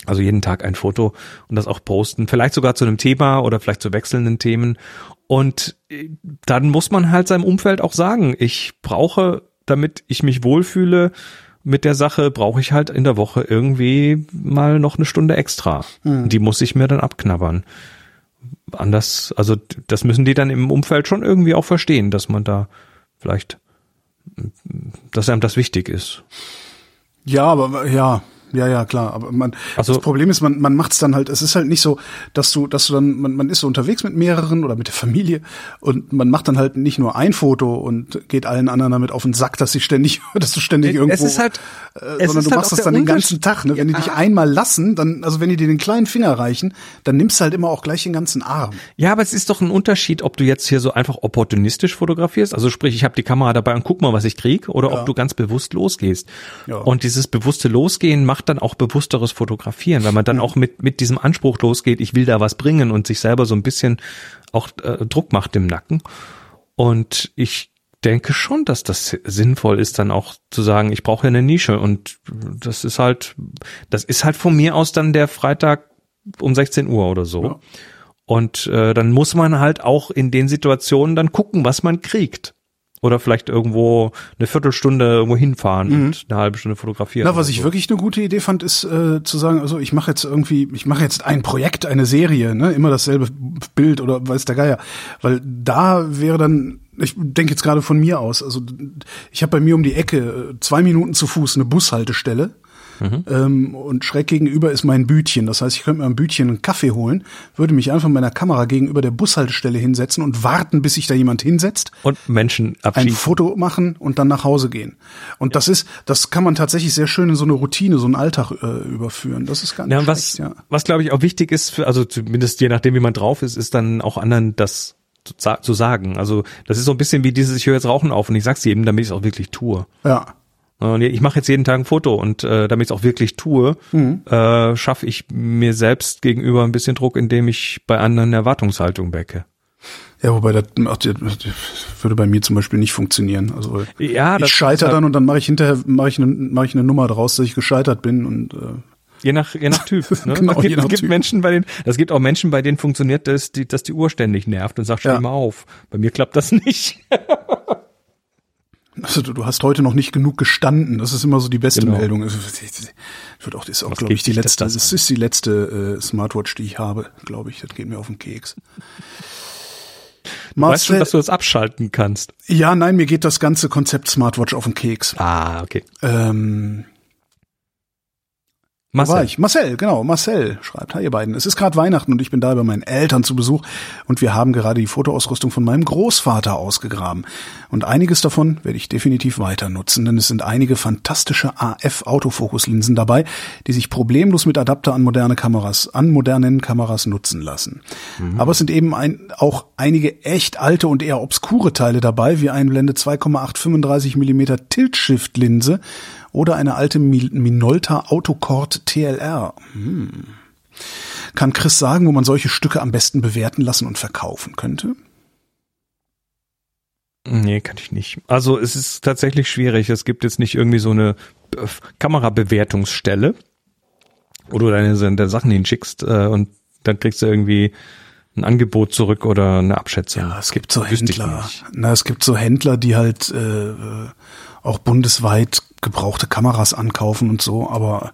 Also jeden Tag ein Foto und das auch posten. Vielleicht sogar zu einem Thema oder vielleicht zu wechselnden Themen. Und äh, dann muss man halt seinem Umfeld auch sagen, ich brauche, damit ich mich wohlfühle mit der Sache, brauche ich halt in der Woche irgendwie mal noch eine Stunde extra. Mhm. Die muss ich mir dann abknabbern anders, also das müssen die dann im Umfeld schon irgendwie auch verstehen, dass man da vielleicht dass einem das wichtig ist. Ja, aber ja, ja, ja, klar. Aber man, Also- das Problem ist, man, man macht's dann halt, es ist halt nicht so, dass du, dass du dann, man, man ist so unterwegs mit mehreren oder mit der Familie und man macht dann halt nicht nur ein Foto und geht allen anderen damit auf den Sack, dass sie ständig, dass du ständig irgendwo, es ist halt, äh, es sondern ist du halt machst das dann den ganzen Tag, ne? Wenn die dich einmal lassen, dann, also wenn die dir den kleinen Finger reichen, dann nimmst du halt immer auch gleich den ganzen Arm. Ja, aber es ist doch ein Unterschied, ob du jetzt hier so einfach opportunistisch fotografierst, also sprich, ich habe die Kamera dabei und guck mal, was ich krieg, oder ob du ganz bewusst losgehst. Ja. Und dieses bewusste Losgehen macht dann auch bewussteres Fotografieren, weil man dann auch mit mit diesem Anspruch losgeht, ich will da was bringen und sich selber so ein bisschen auch äh, Druck macht im Nacken. Und ich denke schon, dass das sinnvoll ist, dann auch zu sagen, ich brauche ja eine Nische und das ist halt, das ist halt von mir aus dann der Freitag um 16 Uhr oder so. Ja. Und äh, dann muss man halt auch in den Situationen dann gucken, was man kriegt. Oder vielleicht irgendwo eine Viertelstunde irgendwo hinfahren und eine halbe Stunde fotografieren. Mhm. Na, was oder ich so. wirklich eine gute Idee fand, ist äh, zu sagen, also ich mache jetzt irgendwie, ich mache jetzt ein Projekt, eine Serie, ne, immer dasselbe Bild oder weiß der Geier, weil da wäre dann, ich denke jetzt gerade von mir aus, also ich habe bei mir um die Ecke äh, zwei Minuten zu Fuß eine Bushaltestelle. Ähm, und schräg gegenüber ist mein Bütchen. Das heißt, ich könnte mir am Bütchen einen Kaffee holen, würde mich einfach meiner Kamera gegenüber der Bushaltestelle hinsetzen und warten, bis sich da jemand hinsetzt Und Menschen ein abschieden. Foto machen und dann nach Hause gehen. Und das ist, das kann man tatsächlich sehr schön in so eine Routine, so einen Alltag äh, überführen. Das ist nicht Ja, was, ja. was glaube ich auch wichtig ist, für, also zumindest je nachdem, wie man drauf ist, ist dann auch anderen das zu, sagen. Also das ist so ein bisschen wie dieses, ich höre jetzt Rauchen auf und ich sag's jedem, damit ich es auch wirklich tue. Ja. Und ich mache jetzt jeden Tag ein Foto und äh, damit ich es auch wirklich tue, Mhm. äh, schaffe ich mir selbst gegenüber ein bisschen Druck, indem ich bei anderen Erwartungshaltung wecke. Ja, wobei das, das würde bei mir zum Beispiel nicht funktionieren. Also Ja, ich das scheitere halt- dann und dann mache ich hinterher mache ich eine mache ich eine Nummer draus, dass ich gescheitert bin und äh, Je nach, je nach Typ. Ne? Genau, es gibt, es gibt Typ. Menschen, bei denen, es gibt auch Menschen, bei denen funktioniert das, die, dass die Uhr ständig nervt und sagt, steh Ja. mal auf. Bei mir klappt das nicht. also du, du hast heute noch nicht genug gestanden. Das ist immer so die beste Genau. Meldung. Das wird auch, ist auch glaube ich die letzte. das Das ist die letzte äh, Smartwatch, die ich habe, glaube ich. Das geht mir auf den Keks. Du weißt schon, Marcel, dass du das abschalten kannst. ja, nein, mir geht das ganze Konzept Smartwatch auf den Keks. Ah, okay. Ähm, Marcel. war ich? Marcel, genau, Marcel schreibt, hi ihr beiden. Es ist gerade Weihnachten und ich bin da bei meinen Eltern zu Besuch und wir haben gerade die Fotoausrüstung von meinem Großvater ausgegraben. Und einiges davon werde ich definitiv weiter nutzen, denn es sind einige fantastische AF-Autofokuslinsen dabei, die sich problemlos mit Adapter an moderne Kameras, an modernen Kameras nutzen lassen. Aber es sind eben ein, auch einige echt alte und eher obskure Teile dabei, wie Einblende 2,835 mm Tilt-Shift-Linse oder eine alte Mi- Minolta Autocord TLR. Hm. Kann Chris sagen, wo man solche Stücke am besten bewerten lassen und verkaufen könnte? Nee, kann ich nicht. Also es ist tatsächlich schwierig. Es gibt jetzt nicht irgendwie so eine äh, Kamerabewertungsstelle, wo du deine, deine Sachen hinschickst äh, und dann kriegst du irgendwie ein Angebot zurück oder eine Abschätzung. Ja, es gibt so Händler. Na, es gibt so Händler, die halt äh, auch bundesweit gebrauchte Kameras ankaufen und so, aber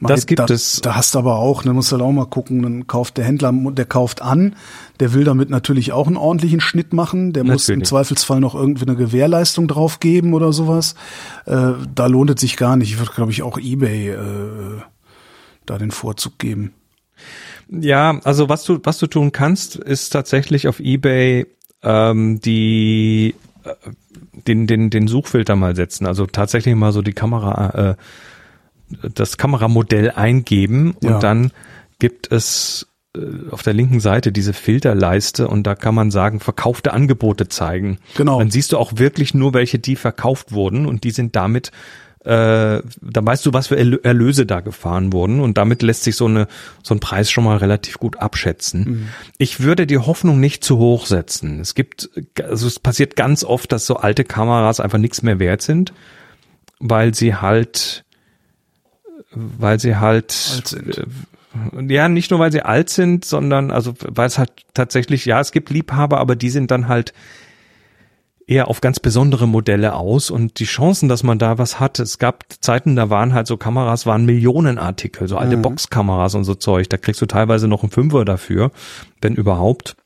Das gibt da, es. Da hast du aber auch, ne, musst halt auch mal gucken, dann kauft der Händler, der kauft an, der will damit natürlich auch einen ordentlichen Schnitt machen, der muss im Natürlich. Zweifelsfall noch irgendwie eine Gewährleistung drauf geben oder sowas. Äh, da lohnt es sich gar nicht. Ich würde, glaube ich, auch eBay äh, da den Vorzug geben. Ja, also was du was du tun kannst, ist tatsächlich auf eBay ähm, die den den den Suchfilter mal setzen. Also tatsächlich mal so die Kamera äh, das Kameramodell eingeben Ja. und dann gibt es äh, auf der linken Seite diese Filterleiste und da kann man sagen, verkaufte Angebote zeigen. Genau. Dann siehst du auch wirklich nur welche, die verkauft wurden und die sind damit äh, da weißt du, was für Erlö- Erlöse da gefahren wurden und damit lässt sich so eine so ein Preis schon mal relativ gut abschätzen. Ich würde die Hoffnung nicht zu hoch setzen. Es gibt also es passiert ganz oft, dass so alte Kameras einfach nichts mehr wert sind, weil sie halt weil sie halt äh, ja, nicht nur weil sie alt sind, sondern also weil es halt tatsächlich, ja, es gibt Liebhaber, aber die sind dann halt eher auf ganz besondere Modelle aus und die Chancen, dass man da was hat, es gab Zeiten, da waren halt so Kameras, waren Millionenartikel, so alte Boxkameras und so Zeug, da kriegst du teilweise noch einen Fünfer dafür, wenn überhaupt.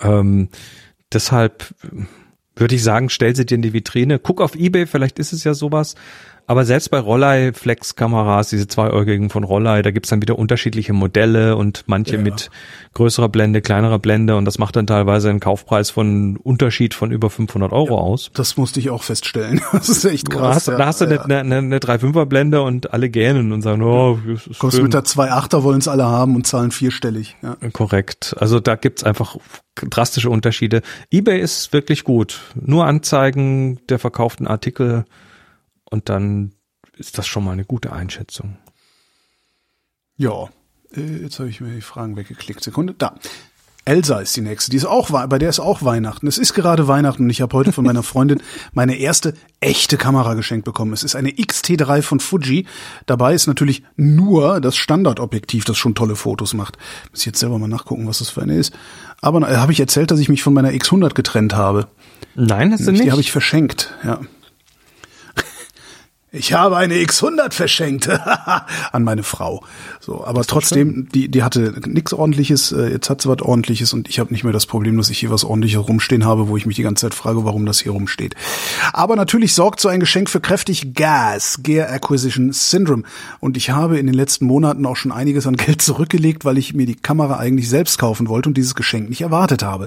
Ähm, deshalb würde ich sagen, stell sie dir in die Vitrine. Guck auf Ebay, vielleicht ist es ja sowas. Aber selbst bei Rollei Flex-Kameras, diese zweiäugigen von Rollei, da gibt's dann wieder unterschiedliche Modelle und manche ja. mit größerer Blende, kleinerer Blende und das macht dann teilweise einen Kaufpreis von Unterschied von über 500 Euro ja, aus. Das musste ich auch feststellen. Das ist echt krass. Da hast, ja, da hast du eine, eine, eine 3,5er Blende und alle gähnen und sagen, oh, das ist Kommst schön. mit der 2,8er wollen's alle haben und zahlen vierstellig. Ja. Korrekt. Also da gibt's einfach drastische Unterschiede. eBay ist wirklich gut. Nur Anzeigen der verkauften Artikel und dann ist das schon mal eine gute Einschätzung. Ja, äh, jetzt habe ich mir die Fragen weggeklickt. Sekunde, da. Elsa ist die nächste. Die ist auch, bei der ist auch Weihnachten. Es ist gerade Weihnachten und ich habe heute von meiner Freundin meine erste echte Kamera geschenkt bekommen. Es ist eine XT3 von Fuji. Dabei ist natürlich nur das Standardobjektiv, das schon tolle Fotos macht. Muss ich jetzt selber mal nachgucken, was das für eine ist. Aber äh, habe ich erzählt, dass ich mich von meiner X100 getrennt habe. Nein, hast du nicht. Die habe ich verschenkt, ja. Ich habe eine X100 verschenkt an meine Frau. So, aber trotzdem, die die hatte nichts ordentliches, äh, jetzt hat sie was ordentliches und ich habe nicht mehr das Problem, dass ich hier was ordentliches rumstehen habe, wo ich mich die ganze Zeit frage, warum das hier rumsteht. Aber natürlich sorgt so ein Geschenk für kräftig Gas, Gear Acquisition Syndrome und ich habe in den letzten Monaten auch schon einiges an Geld zurückgelegt, weil ich mir die Kamera eigentlich selbst kaufen wollte und dieses Geschenk nicht erwartet habe.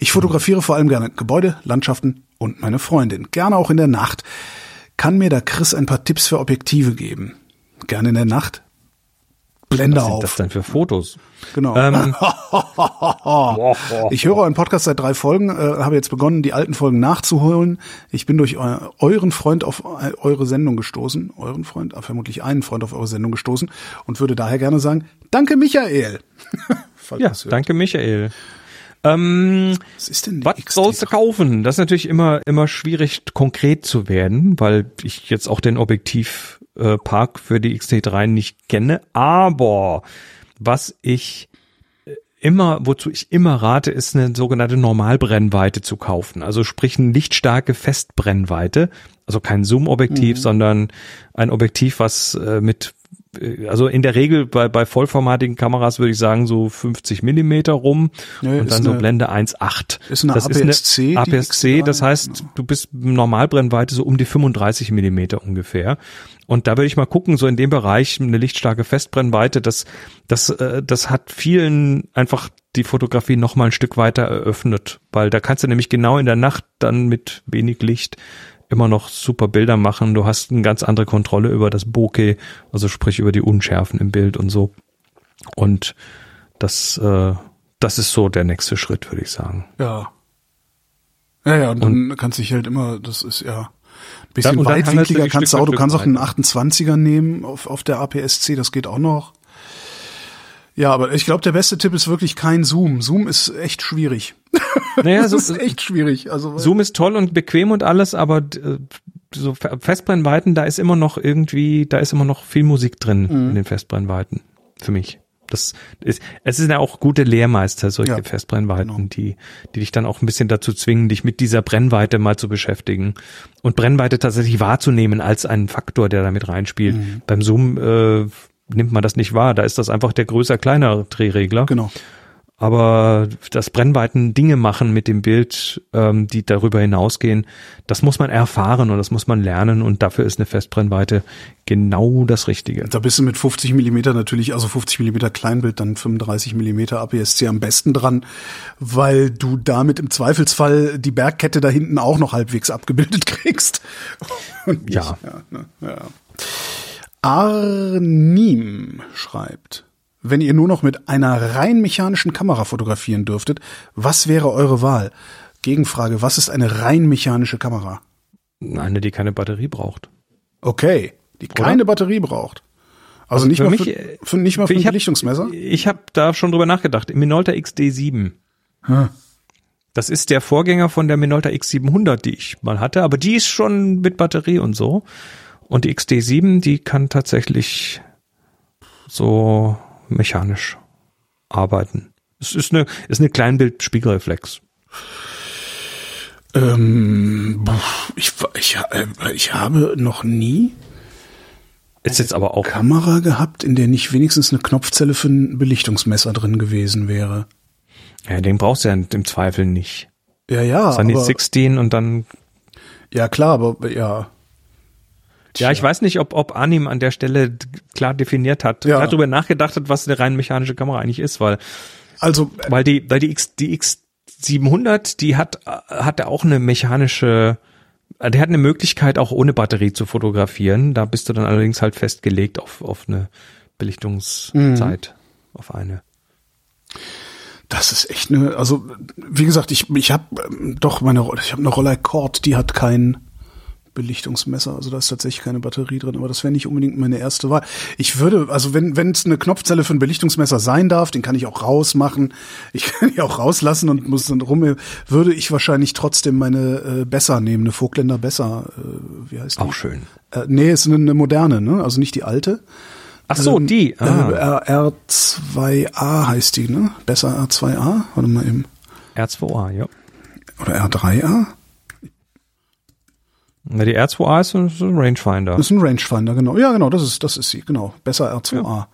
Ich fotografiere vor allem gerne Gebäude, Landschaften und meine Freundin, gerne auch in der Nacht. Kann mir da Chris ein paar Tipps für Objektive geben? Gerne in der Nacht. Blende auf. Was sind das denn für Fotos? Genau. Ähm. ich höre euren Podcast seit drei Folgen, äh, habe jetzt begonnen, die alten Folgen nachzuholen. Ich bin durch eu euren Freund auf eure Sendung gestoßen, euren Freund, äh, vermutlich einen Freund auf eure Sendung gestoßen und würde daher gerne sagen, danke Michael. ja, danke Michael. Ähm, was ist denn was sollst du kaufen? Das ist natürlich immer immer schwierig konkret zu werden, weil ich jetzt auch den Objektivpark äh, für die XT3 nicht kenne. Aber was ich äh, immer, wozu ich immer rate, ist eine sogenannte Normalbrennweite zu kaufen. Also sprich eine lichtstarke Festbrennweite. Also kein Zoom-Objektiv, mhm. sondern ein Objektiv, was äh, mit also in der Regel bei, bei vollformatigen Kameras würde ich sagen so 50 Millimeter rum nee, und dann so eine, Blende 1,8. Ist eine das APS-C. Ist eine APS-C, das heißt, du bist Normalbrennweite so um die 35 Millimeter ungefähr. Und da würde ich mal gucken, so in dem Bereich eine lichtstarke Festbrennweite, das, das, äh, das hat vielen einfach die Fotografie noch mal ein Stück weiter eröffnet, weil da kannst du nämlich genau in der Nacht dann mit wenig Licht immer noch super Bilder machen. Du hast eine ganz andere Kontrolle über das Bokeh, also sprich über die Unschärfen im Bild und so. Und das, äh, das ist so der nächste Schritt, würde ich sagen. Ja. Ja, ja, und, und dann kannst du dich halt immer, das ist ja ein bisschen weitwinkliger kannst du auch, du kannst auch einen 28er nehmen auf, auf der APS-C, das geht auch noch. Ja, aber ich glaube, der beste Tipp ist wirklich kein Zoom. Zoom ist echt schwierig. Naja, das so, ist echt schwierig. Also Zoom ist toll und bequem und alles, aber äh, so Festbrennweiten, da ist immer noch irgendwie, da ist immer noch viel Musik drin mhm. in den Festbrennweiten für mich. Das ist, es sind ja auch gute Lehrmeister, solche ja, Festbrennweiten, genau. die, die dich dann auch ein bisschen dazu zwingen, dich mit dieser Brennweite mal zu beschäftigen und Brennweite tatsächlich wahrzunehmen als einen Faktor, der damit reinspielt. Mhm. Beim Zoom äh, nimmt man das nicht wahr. Da ist das einfach der größer kleiner Drehregler. Genau. Aber das Brennweiten Dinge machen mit dem Bild, ähm, die darüber hinausgehen, das muss man erfahren und das muss man lernen und dafür ist eine Festbrennweite genau das Richtige. Da bist du mit 50 Millimeter natürlich, also 50 Millimeter Kleinbild, dann 35 Millimeter APS-C am besten dran, weil du damit im Zweifelsfall die Bergkette da hinten auch noch halbwegs abgebildet kriegst. ja. ja, ne, ja. Arnim schreibt, wenn ihr nur noch mit einer rein mechanischen Kamera fotografieren dürftet, was wäre eure Wahl? Gegenfrage, was ist eine rein mechanische Kamera? Eine, die keine Batterie braucht. Okay, die Oder? keine Batterie braucht. Also, also nicht, mal mich, für, für, nicht mal für ein hab, Belichtungsmesser? Ich habe da schon drüber nachgedacht. Minolta XD7. Hm. Das ist der Vorgänger von der Minolta X700, die ich mal hatte, aber die ist schon mit Batterie und so. Und die XD7, die kann tatsächlich so mechanisch arbeiten. Es ist eine, ist eine Kleinbild-Spiegelreflex. Ähm, ich, ich, äh, ich habe noch nie ist jetzt aber auch Kamera gehabt, in der nicht wenigstens eine Knopfzelle für ein Belichtungsmesser drin gewesen wäre. Ja, den brauchst du ja im Zweifel nicht. Ja, ja. Sunny aber, 16 und dann. Ja, klar, aber ja. Ja, ich weiß nicht, ob, ob Anim an der Stelle klar definiert hat, Ja. klar darüber nachgedacht hat, was eine rein mechanische Kamera eigentlich ist, weil, Also, weil die, weil die X, die X700, die hat, hat auch eine mechanische, äh, die hat eine Möglichkeit auch ohne Batterie zu fotografieren. Da bist du dann allerdings halt festgelegt auf, auf eine Belichtungszeit, auf eine. das ist echt eine, also wie gesagt, ich ich habe doch meine ich habe eine Rollei Cord, die hat kein Belichtungsmesser, also da ist tatsächlich keine Batterie drin, aber das wäre nicht unbedingt meine erste Wahl. Ich würde, also wenn wenn es eine Knopfzelle für ein Belichtungsmesser sein darf, den kann ich auch rausmachen. Ich kann die auch rauslassen und muss dann rum. Würde ich wahrscheinlich trotzdem meine äh, Besser nehmen, eine Vogtländer Besser. Äh, wie heißt die? Auch schön. Äh, nee, ist eine, eine moderne, ne? Also nicht die alte. Ach so, Ähm, die. Ah, Äh, R2A heißt die, ne? Besser R2A? Warte mal eben. R2A, ja. Oder R3A? Na, die R2A ist ein, ist ein Rangefinder. Das ist ein Rangefinder, genau. Ja, genau, das ist, das ist sie, genau. Besser R2A.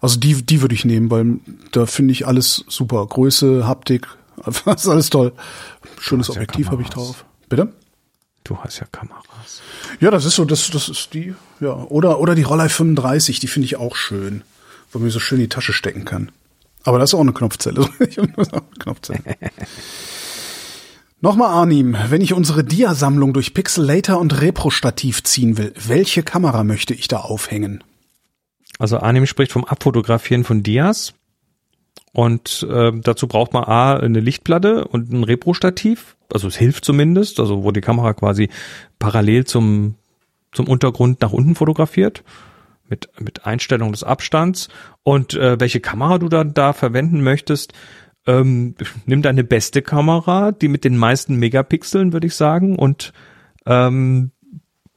Also die, die würde ich nehmen, weil da finde ich alles super. Größe, Haptik, das ist alles toll. Schönes hast ja Objektiv habe ich drauf. Bitte? Du hast ja Kameras. Ja, das ist so, das, das ist die, ja. Oder, oder die Rollei 35, die finde ich auch schön, wo man so schön in die Tasche stecken kann. Aber das ist auch eine Knopfzelle. Ich hab nur so eine Knopfzelle. Nochmal Arnim, wenn ich unsere Dia-Sammlung durch Pixelator und Repro-Stativ ziehen will, welche Kamera möchte ich da aufhängen? Also Arnim spricht vom Abfotografieren von Dias. Und äh, dazu braucht man A, eine Lichtplatte und ein Repro-Stativ. Also es hilft zumindest, also wo die Kamera quasi parallel zum, zum Untergrund nach unten fotografiert. Mit, mit Einstellung des Abstands. Und äh, welche Kamera du dann da verwenden möchtest, ähm, nimm deine beste Kamera, die mit den meisten Megapixeln, würde ich sagen, und ähm,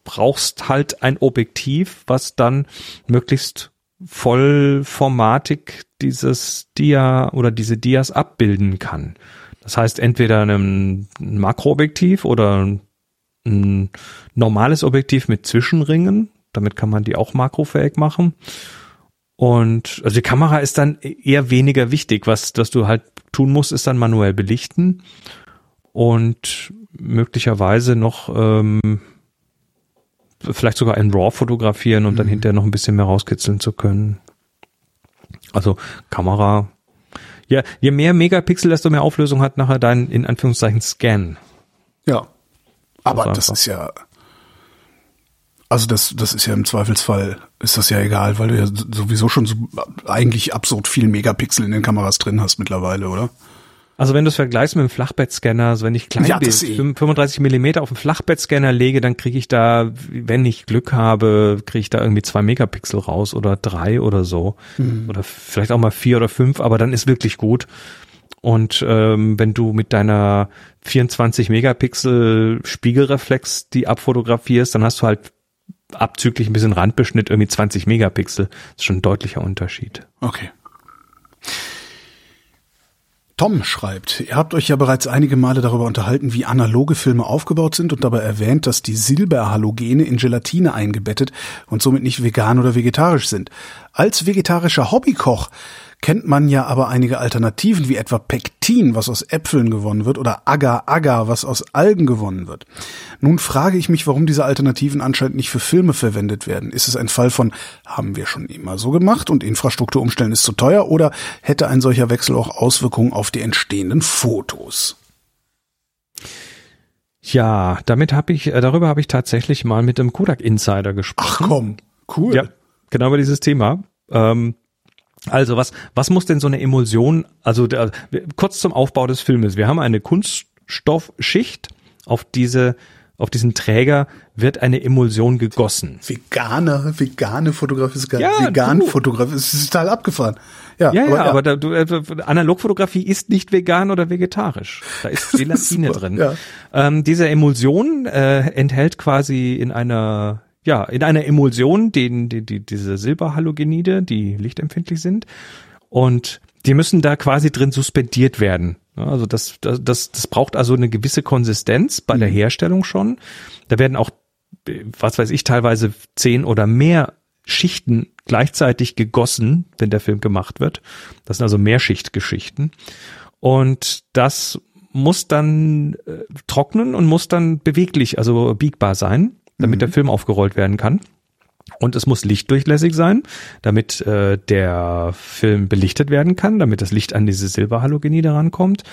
brauchst halt ein Objektiv, was dann möglichst vollformatig dieses Dia oder diese Dias abbilden kann. Das heißt, entweder ein Makroobjektiv oder ein normales Objektiv mit Zwischenringen. Damit kann man die auch makrofähig machen. Und also die Kamera ist dann eher weniger wichtig. Was, was du halt tun musst, ist dann manuell belichten und möglicherweise noch ähm, vielleicht sogar in RAW fotografieren, um dann hinterher noch ein bisschen mehr rauskitzeln zu können. Also Kamera. Ja, je mehr Megapixel, desto mehr Auflösung hat nachher dein in Anführungszeichen Scan. Ja. Aber Das das ist ja, also das, das ist ja im Zweifelsfall, ist das ja egal, weil du ja sowieso schon so eigentlich absurd viel Megapixel in den Kameras drin hast mittlerweile, oder? Also wenn du es vergleichst mit dem Flachbettscanner, also wenn ich Kleinbild Ja, eh. 35 Millimeter auf den Flachbettscanner lege, dann kriege ich da, wenn ich Glück habe, kriege ich da irgendwie zwei Megapixel raus oder drei oder so. Mhm. Oder vielleicht auch mal vier oder fünf, aber dann ist wirklich gut. Und ähm, wenn du mit deiner 24 Megapixel Spiegelreflex die abfotografierst, dann hast du halt abzüglich ein bisschen Randbeschnitt irgendwie 20 Megapixel. Das ist schon ein deutlicher Unterschied. Okay. Tom schreibt, ihr habt euch ja bereits einige Male darüber unterhalten, wie analoge Filme aufgebaut sind und dabei erwähnt, dass die Silberhalogene in Gelatine eingebettet und somit nicht vegan oder vegetarisch sind. Als vegetarischer Hobbykoch kennt man ja aber einige Alternativen, wie etwa Pektin, was aus Äpfeln gewonnen wird, oder Agar-Agar, was aus Algen gewonnen wird. Nun frage ich mich, warum diese Alternativen anscheinend nicht für Filme verwendet werden. Ist es ein Fall von, haben wir schon immer so gemacht und Infrastruktur umstellen ist zu teuer, oder hätte ein solcher Wechsel auch Auswirkungen auf die entstehenden Fotos? Ja, damit habe ich, äh, darüber habe ich tatsächlich mal mit dem Kodak Insider gesprochen. Ach komm, cool. Ja, genau über dieses Thema. Ähm, also was, was muss denn so eine Emulsion, also der, kurz zum Aufbau des Filmes. Wir haben eine Kunststoffschicht, auf diese, auf diesen Träger wird eine Emulsion gegossen. Vegane, vegane Fotografie ist geil. Ja, vegan. Fotografie ist total abgefahren. Ja, Ja, ja, aber, aber da, du, äh, Analogfotografie ist nicht vegan oder vegetarisch. Da ist Gelatine drin. ja. Ähm, diese Emulsion äh, enthält quasi in einer ja, in einer Emulsion den, die, die, diese Silberhalogenide, die lichtempfindlich sind. Und die müssen da quasi drin suspendiert werden. Also das, das, das, das braucht also eine gewisse Konsistenz bei der Herstellung schon. Da werden auch, was weiß ich, teilweise zehn oder mehr Schichten gleichzeitig gegossen, wenn der Film gemacht wird. Das sind also Mehrschichtgeschichten. Und das muss dann äh, trocknen und muss dann beweglich, also biegbar sein, damit mhm. der Film aufgerollt werden kann. Und es muss lichtdurchlässig sein, damit äh, der Film belichtet werden kann, damit das Licht an diese Silberhalogenide rankommt.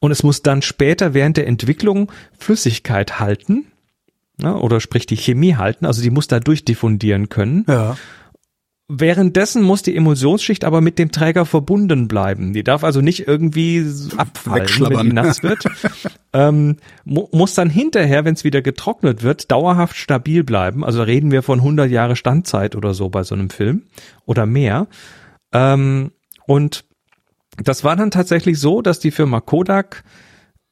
Und es muss dann später während der Entwicklung Flüssigkeit halten, ne, oder sprich die Chemie halten, also die muss da durchdiffundieren können. Ja. Währenddessen muss die Emulsionsschicht aber mit dem Träger verbunden bleiben. Die darf also nicht irgendwie abfallen, wenn die nass wird. ähm, mu muss dann hinterher, wenn es wieder getrocknet wird, dauerhaft stabil bleiben. Also reden wir von 100 Jahre Standzeit oder so bei so einem Film oder mehr. Ähm, und das war dann tatsächlich so, dass die Firma Kodak,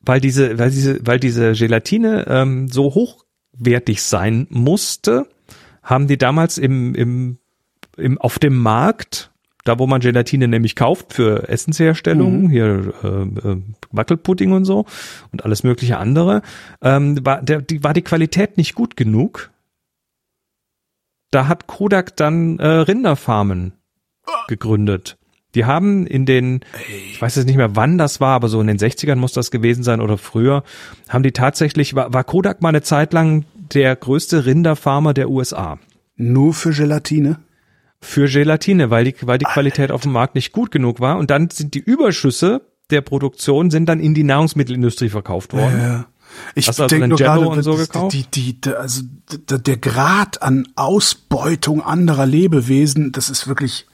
weil diese, weil diese, weil diese Gelatine ähm, so hochwertig sein musste, haben die damals im, im im, auf dem Markt, da wo man Gelatine nämlich kauft für Essensherstellung, mhm. hier äh, äh, Wackelpudding und so und alles mögliche andere, ähm, war, der, die, war die Qualität nicht gut genug. Da hat Kodak dann äh, Rinderfarmen gegründet. Die haben in den, ich weiß jetzt nicht mehr wann das war, aber so in den 60ern muss das gewesen sein oder früher, haben die tatsächlich, war, war Kodak mal eine Zeit lang der größte Rinderfarmer der USA. Nur für Gelatine? Für Gelatine, weil die, weil die Qualität auf dem Markt nicht gut genug war. Und dann sind die Überschüsse der Produktion sind dann in die Nahrungsmittelindustrie verkauft worden. Ja, ja. Ich also denke nur gerade, so die, die, die, also der Grad an Ausbeutung anderer Lebewesen, das ist wirklich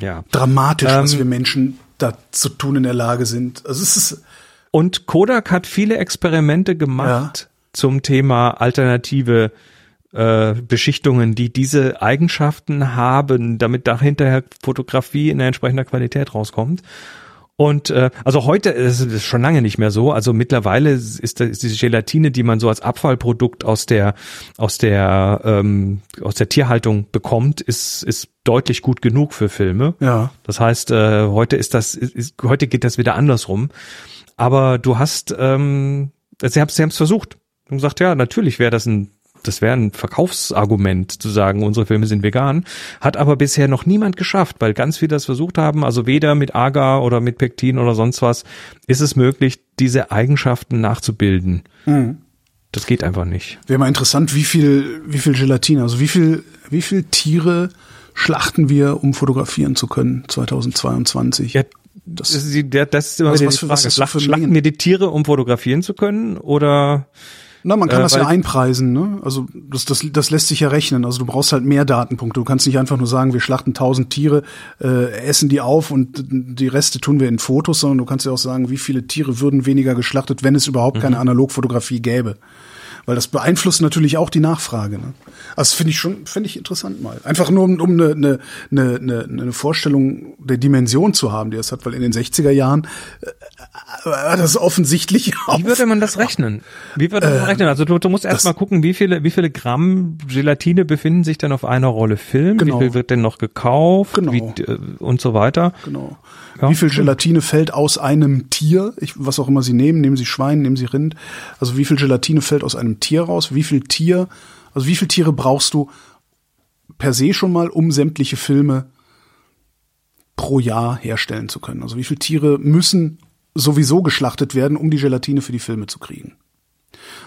ja. dramatisch, ähm, was wir Menschen da zu tun in der Lage sind. Also es ist und Kodak hat viele Experimente gemacht ja. zum Thema alternative äh, Beschichtungen, die diese Eigenschaften haben, damit da hinterher Fotografie in entsprechender Qualität rauskommt. Und äh, also heute ist es schon lange nicht mehr so. Also mittlerweile ist, ist diese Gelatine, die man so als Abfallprodukt aus der aus der ähm, aus der Tierhaltung bekommt, ist ist deutlich gut genug für Filme. Ja. Das heißt, äh, heute ist das ist, heute geht das wieder andersrum. Aber du hast ähm, sie haben sie haben es versucht und gesagt, ja, natürlich wäre das ein das wäre ein Verkaufsargument zu sagen, unsere Filme sind vegan, hat aber bisher noch niemand geschafft, weil ganz viele das versucht haben, also weder mit Agar oder mit Pektin oder sonst was ist es möglich, diese Eigenschaften nachzubilden. Mhm. Das geht einfach nicht. Wäre mal interessant, wie viel, wie viel Gelatine, also wie viel, wie viel Tiere schlachten wir, um fotografieren zu können 2022? Ja, das, das, ist, das ist immer was, was, die Frage. Schlacht, schlachten wir die Tiere, um fotografieren zu können oder na, man kann äh, das ja einpreisen, ne? Also das, das, das lässt sich ja rechnen. Also du brauchst halt mehr Datenpunkte. Du kannst nicht einfach nur sagen, wir schlachten tausend Tiere, äh, essen die auf und die Reste tun wir in Fotos, sondern du kannst ja auch sagen, wie viele Tiere würden weniger geschlachtet, wenn es überhaupt mhm. keine Analogfotografie gäbe. Weil das beeinflusst natürlich auch die Nachfrage. Ne? Also finde ich schon, finde ich interessant mal. Einfach nur, um, um eine, eine, eine, eine Vorstellung der Dimension zu haben, die es hat, weil in den 60er Jahren äh, war das offensichtlich Wie würde man das rechnen? Wie würde man äh, rechnen? Also du, du musst erst mal gucken, wie viele, wie viele Gramm Gelatine befinden sich denn auf einer Rolle Film? Genau. Wie viel wird denn noch gekauft? Genau. Wie, äh, und so weiter. Genau. Ja. Wie viel Gelatine fällt aus einem Tier? Ich, was auch immer Sie nehmen, nehmen Sie Schwein, nehmen Sie Rind. Also wie viel Gelatine fällt aus einem Tier raus? Wie viel Tier, also wie viel Tiere brauchst du per se schon mal, um sämtliche Filme pro Jahr herstellen zu können? Also wie viele Tiere müssen sowieso geschlachtet werden, um die Gelatine für die Filme zu kriegen?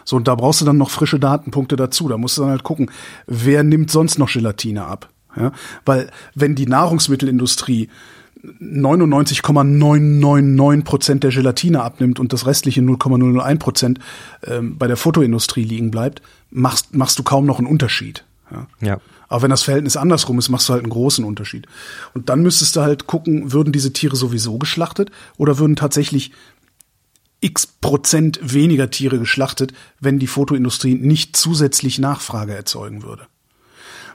So, und da brauchst du dann noch frische Datenpunkte dazu. Da musst du dann halt gucken, wer nimmt sonst noch Gelatine ab? Ja, weil wenn die Nahrungsmittelindustrie 99,999 Prozent der Gelatine abnimmt und das restliche 0,001 Prozent ähm, bei der Fotoindustrie liegen bleibt, machst, machst du kaum noch einen Unterschied. Ja. ja. Aber wenn das Verhältnis andersrum ist, machst du halt einen großen Unterschied. Und dann müsstest du halt gucken, würden diese Tiere sowieso geschlachtet oder würden tatsächlich x Prozent weniger Tiere geschlachtet, wenn die Fotoindustrie nicht zusätzlich Nachfrage erzeugen würde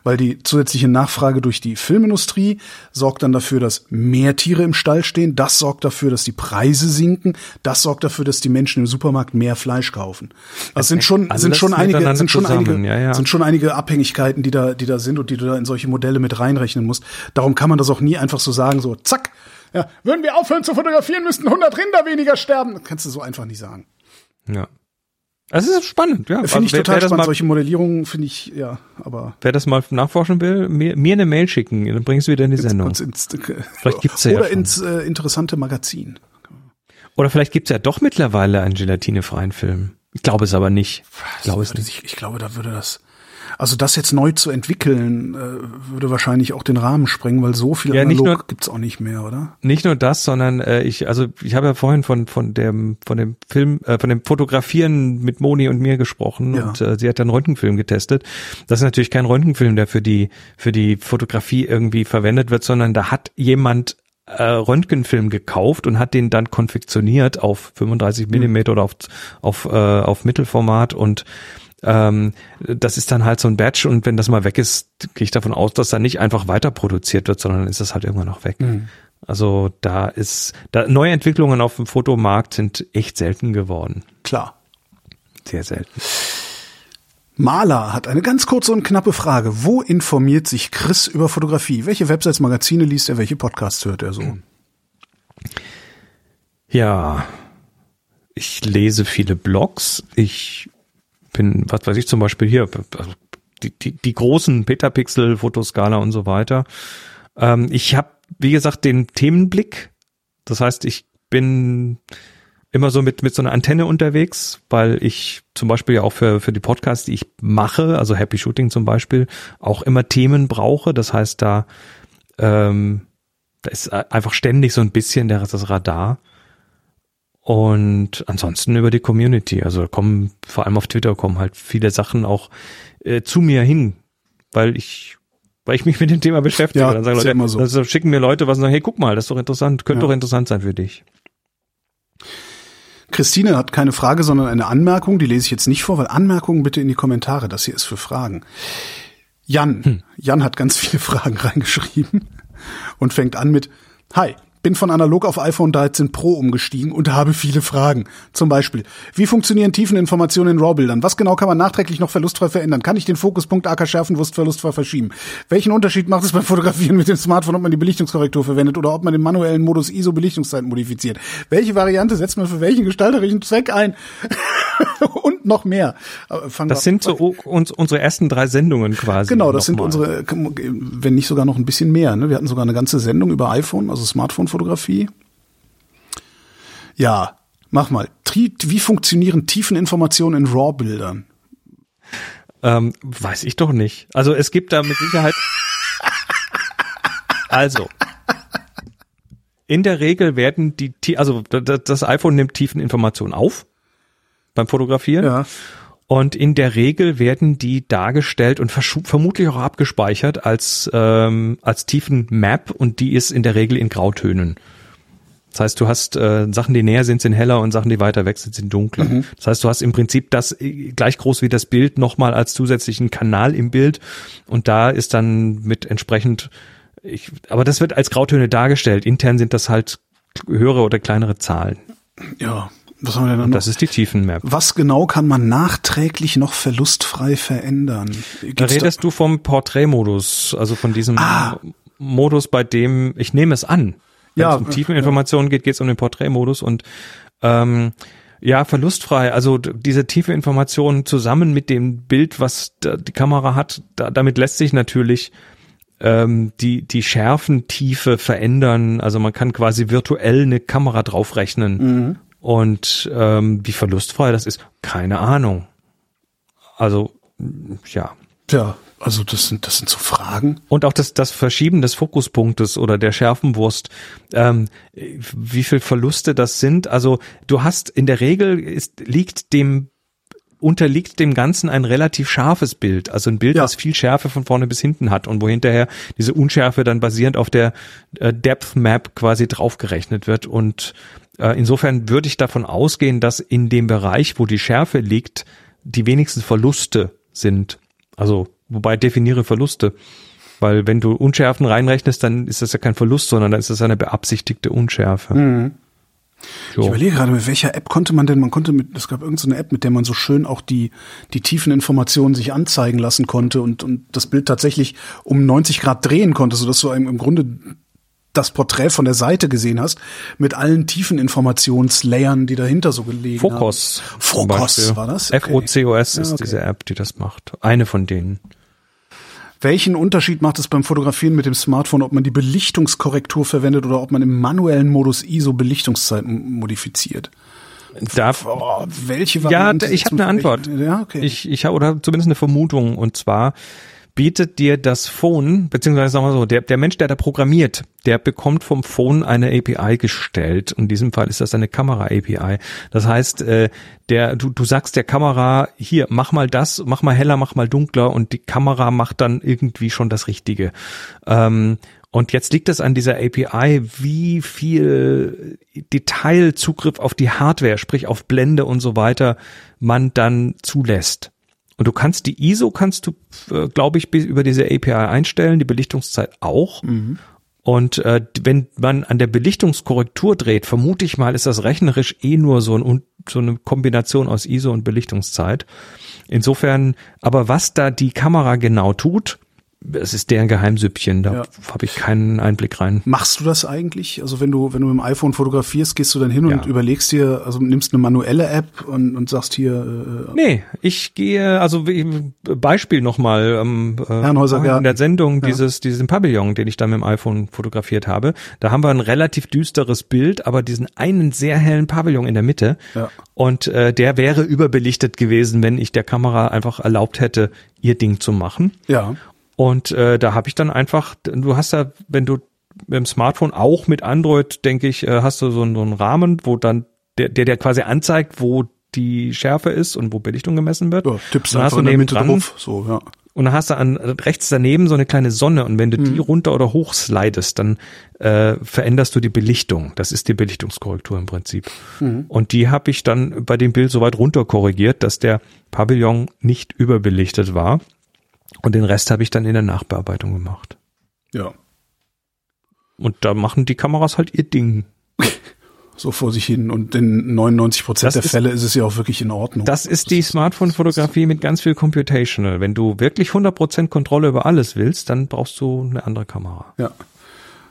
weil die zusätzliche Nachfrage durch die Filmindustrie sorgt dann dafür, dass mehr Tiere im Stall stehen. Das sorgt dafür, dass die Preise sinken. Das sorgt dafür, dass die Menschen im Supermarkt mehr Fleisch kaufen. Das sind schon, Alles sind schon einige, sind schon einige, ja, ja. sind schon einige Abhängigkeiten, die da, die da sind und die du da in solche Modelle mit reinrechnen musst. Darum kann man das auch nie einfach so sagen, so zack. Ja, würden wir aufhören zu fotografieren, müssten 100 Rinder weniger sterben. Das kannst du so einfach nicht sagen. Ja. Es ist spannend, ja. Finde also, ich total spannend. Mal, Solche Modellierungen finde ich, ja, aber. Wer das mal nachforschen will, mir, mir eine Mail schicken, dann bringst du wieder in die Sendung. Ins, ins, Vielleicht gibt's ja Oder ja ins äh, interessante Magazin. Oder vielleicht gibt's ja doch mittlerweile einen gelatinefreien Film. Ich glaube es aber nicht. Ich glaube es nicht. Ich, ich glaube, da würde das. Also das jetzt neu zu entwickeln, äh, würde wahrscheinlich auch den Rahmen sprengen, weil so viel Ja, analog nur- gibt's auch nicht mehr, oder? Nicht nur das, sondern äh, ich, also ich habe ja vorhin von von dem von dem Film, äh, von dem Fotografieren mit Moni und mir gesprochen Ja. und äh, sie hat einen Röntgenfilm getestet. Das ist natürlich kein Röntgenfilm, der für die für die Fotografie irgendwie verwendet wird, sondern da hat jemand äh, Röntgenfilm gekauft und hat den dann konfektioniert auf 35 Millimeter oder auf auf äh, auf Mittelformat und ähm, das ist dann halt so ein Batch und wenn das mal weg ist, gehe ich davon aus, dass da nicht einfach weiter produziert wird, sondern ist das halt irgendwann noch weg. Also da ist, da neue Entwicklungen auf dem Fotomarkt sind echt selten geworden. Klar. Sehr selten. Maler hat eine ganz kurze und knappe Frage. Wo informiert sich Chris über Fotografie? Welche Websites, Magazine liest er? Welche Podcasts hört er so? Ja, ich lese viele Blogs. Ich bin, was weiß ich zum Beispiel hier, also die, die, die großen Petapixel, Fotoskala und so weiter. Ähm, ich habe, wie gesagt, den Themenblick. Das heißt, ich bin immer so mit, mit so einer Antenne unterwegs, weil ich zum Beispiel ja auch für, für die Podcasts, die ich mache, also Happy Shooting zum Beispiel, auch immer Themen brauche. Das heißt, da, ähm, da ist einfach ständig so ein bisschen der, das Radar. Und ansonsten über die Community. Also kommen, vor allem auf Twitter kommen halt viele Sachen auch äh, zu mir hin, weil ich, weil ich mich mit dem Thema beschäftige. Ja, dann sagen Leute, so. dann schicken mir Leute was und sagen, hey, guck mal, das ist doch interessant, könnte Ja. doch interessant sein für dich. Christine hat keine Frage, sondern eine Anmerkung. Die lese ich jetzt nicht vor, weil Anmerkungen bitte in die Kommentare. Das hier ist für Fragen. Jan. Jan hat ganz viele Fragen reingeschrieben und fängt an mit Hi. Bin von analog auf iPhone 13 Pro umgestiegen und habe viele Fragen. Zum Beispiel, wie funktionieren Tiefeninformationen in RAW-Bildern? Was genau kann man nachträglich noch verlustfrei verändern? Kann ich den Fokuspunkt AK schärfen, Wurst verlustfrei verschieben? Welchen Unterschied macht es beim Fotografieren mit dem Smartphone, ob man die Belichtungskorrektur verwendet oder ob man den manuellen Modus ISO Belichtungszeit modifiziert? Welche Variante setzt man für welchen gestalterischen Zweck ein? und noch mehr. Fangen Das sind so uns, unsere ersten drei Sendungen quasi. Genau, das sind nochmal. unsere, wenn nicht sogar noch ein bisschen mehr. Ne? Wir hatten sogar eine ganze Sendung über iPhone, also Smartphone-Fotografie. Ja, mach mal. Wie funktionieren Tiefeninformationen in RAW-Bildern? Ähm, weiß ich doch nicht. Also es gibt da mit Sicherheit. Also. In der Regel werden die, also da- da- das iPhone nimmt Tiefeninformationen auf beim Fotografieren. Ja. Und in der Regel werden die dargestellt und vermutlich auch abgespeichert als, ähm, als Tiefenmap und die ist in der Regel in Grautönen. Das heißt, du hast äh, Sachen, die näher sind, sind heller und Sachen, die weiter weg sind, sind dunkler. Das heißt, du hast im Prinzip das äh, gleich groß wie das Bild nochmal als zusätzlichen Kanal im Bild und da ist dann mit entsprechend, ich, aber das wird als Grautöne dargestellt. Intern sind das halt höhere oder kleinere Zahlen. Ja, was haben wir denn noch? Das ist die Tiefenmap. Was genau kann man nachträglich noch verlustfrei verändern? Da Gibt's redest du vom Porträtmodus, also von diesem Ah. Modus, bei dem, ich nehme es an, wenn Ja, es um Tiefeninformationen geht, geht es um den Porträtmodus und ähm, ja, verlustfrei. Also diese tiefe Information zusammen mit dem Bild, was da die Kamera hat, da, damit lässt sich natürlich ähm, die, die Schärfentiefe verändern. Also man kann quasi virtuell eine Kamera draufrechnen. Und ähm, wie verlustfrei das ist, keine Ahnung. Also, ja. Tja, also das sind, das sind so Fragen. Und auch das, das Verschieben des Fokuspunktes oder der Schärfenwurst, ähm, wie viel Verluste das sind. Also du hast in der Regel ist, liegt dem unterliegt dem Ganzen ein relativ scharfes Bild, also ein Bild, Ja. das viel Schärfe von vorne bis hinten hat und wo hinterher diese Unschärfe dann basierend auf der äh, Depth Map quasi draufgerechnet wird. Und äh, insofern würde ich davon ausgehen, dass in dem Bereich, wo die Schärfe liegt, die wenigsten Verluste sind. Also, wobei definiere Verluste. Weil wenn du Unschärfen reinrechnest, dann ist das ja kein Verlust, sondern dann ist das eine beabsichtigte Unschärfe. Ich So. überlege gerade, mit welcher App konnte man denn, man konnte mit, es gab irgendeine App, mit der man so schön auch die, die tiefen Informationen sich anzeigen lassen konnte und, und das Bild tatsächlich um 90 Grad drehen konnte, sodass du im, im Grunde das Porträt von der Seite gesehen hast, mit allen tiefen Informationslayern, die dahinter so gelegen Focus. haben. Focus war das? Okay. F-O-C-O-S Ja, ist okay. diese App, die das macht. Eine von denen. Welchen Unterschied macht es beim Fotografieren mit dem Smartphone, ob man die Belichtungskorrektur verwendet oder ob man im manuellen Modus ISO Belichtungszeit modifiziert? Darf, oh, welche Variante? Ja, ich habe eine Antwort. Ja, okay. Ich, ich habe oder zumindest eine Vermutung und zwar bietet dir das Phone, beziehungsweise sagen wir so, der, der Mensch, der da programmiert, der bekommt vom Phone eine API gestellt. In diesem Fall ist das eine Kamera-API. Das heißt, äh, der, du, du sagst der Kamera, hier, mach mal das, mach mal heller, mach mal dunkler und die Kamera macht dann irgendwie schon das Richtige. Ähm, und jetzt liegt es an dieser API, wie viel Detailzugriff auf die Hardware, sprich auf Blende und so weiter, man dann zulässt. Und du kannst die ISO kannst du, äh, glaube ich, über diese API einstellen, die Belichtungszeit auch. Mhm. Und äh, wenn man an der Belichtungskorrektur dreht, vermute ich mal, ist das rechnerisch eh nur so, ein, so eine Kombination aus ISO und Belichtungszeit. Insofern, aber was da die Kamera genau tut, es ist deren Geheimsüppchen, da ja. habe ich keinen Einblick rein. Machst du das eigentlich? Also wenn du, wenn du mit dem iPhone fotografierst, gehst du dann hin ja. und überlegst dir, also nimmst eine manuelle App und, und sagst hier. Äh, nee, ich gehe, also Beispiel nochmal, ähm, äh, Herrenhäuser, in der Sendung ja. dieses, diesen Pavillon, den ich da mit dem iPhone fotografiert habe, da haben wir ein relativ düsteres Bild, aber diesen einen sehr hellen Pavillon in der Mitte. Ja. Und äh, der wäre überbelichtet gewesen, wenn ich der Kamera einfach erlaubt hätte, ihr Ding zu machen. Ja. Und äh, da habe ich dann einfach, du hast ja, wenn du mit dem Smartphone auch mit Android, denke ich, äh, hast du so, so einen Rahmen, wo dann der, der, der quasi anzeigt, wo die Schärfe ist und wo Belichtung gemessen wird. Ja, tippst dann hast du neben dran, drauf, so, ja. Und dann hast du an rechts daneben so eine kleine Sonne und wenn du mhm. die runter oder hoch slidest, dann äh, veränderst du die Belichtung. Das ist die Belichtungskorrektur im Prinzip. Mhm. Und die habe ich dann bei dem Bild so weit runter korrigiert, dass der Pavillon nicht überbelichtet war. Und den Rest habe ich dann in der Nachbearbeitung gemacht. Ja. Und da machen die Kameras halt ihr Ding. so vor sich hin. Und in 99 Prozent der ist, Fälle ist es ja auch wirklich in Ordnung. Das ist die Smartphone-Fotografie mit ganz viel Computational. Wenn du wirklich 100 Prozent Kontrolle über alles willst, dann brauchst du eine andere Kamera. Ja.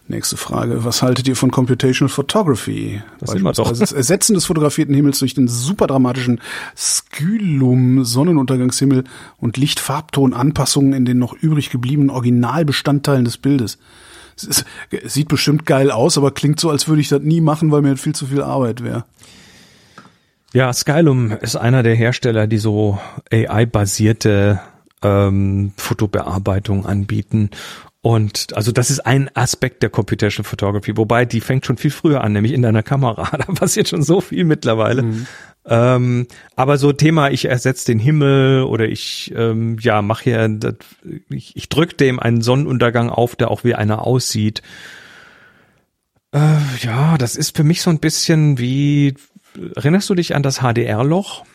Nächste Frage. Was haltet ihr von Computational Photography? Das sind wir doch. Das Ersetzen des fotografierten Himmels durch den super dramatischen Skylum Sonnenuntergangshimmel und Lichtfarbton-Anpassungen in den noch übrig gebliebenen Originalbestandteilen des Bildes. Es sieht bestimmt geil aus, aber klingt so, als würde ich das nie machen, weil mir viel zu viel Arbeit wäre. Ja, Skylum ist einer der Hersteller, die so AI-basierte ähm, Fotobearbeitung anbieten. Und also das ist ein Aspekt der Computational Photography, wobei die fängt schon viel früher an, nämlich in deiner Kamera. Da passiert schon so viel mittlerweile. Mhm. Ähm, aber so Thema, ich ersetze den Himmel oder ich ähm, ja mache hier, das, ich, ich drücke dem einen Sonnenuntergang auf, der auch wie einer aussieht. Äh, ja, das ist für mich so ein bisschen wie. Erinnerst du dich an das HDR-Loch?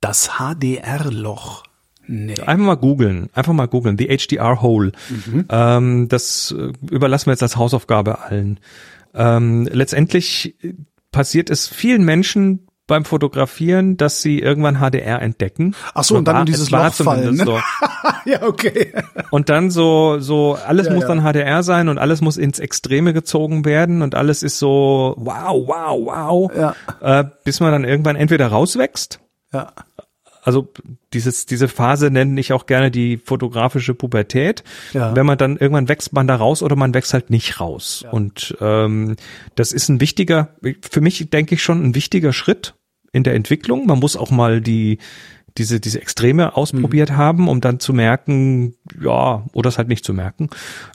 Das HDR-Loch. Nee. Einfach mal googeln, einfach mal googeln, the HDR Hole. Mhm. Ähm, das äh, überlassen wir jetzt als Hausaufgabe allen. Ähm, letztendlich passiert es vielen Menschen beim Fotografieren, dass sie irgendwann HDR entdecken. Ach so, und dann in dieses Loch fallen. Ne? So. ja, okay. Und dann so, so, alles ja, muss ja. dann HDR sein und alles muss ins Extreme gezogen werden und alles ist so, wow, wow, wow. Ja. Äh, bis man dann irgendwann entweder rauswächst. Ja also dieses, diese Phase nenne ich auch gerne die fotografische Pubertät. Ja. Wenn man dann irgendwann wächst man da raus oder man wächst halt nicht raus. Ja. Und ähm, das ist ein wichtiger, für mich denke ich schon ein wichtiger Schritt in der Entwicklung. Man muss auch mal die diese diese Extreme ausprobiert mhm. haben, um dann zu merken, ja, oder es halt nicht zu merken.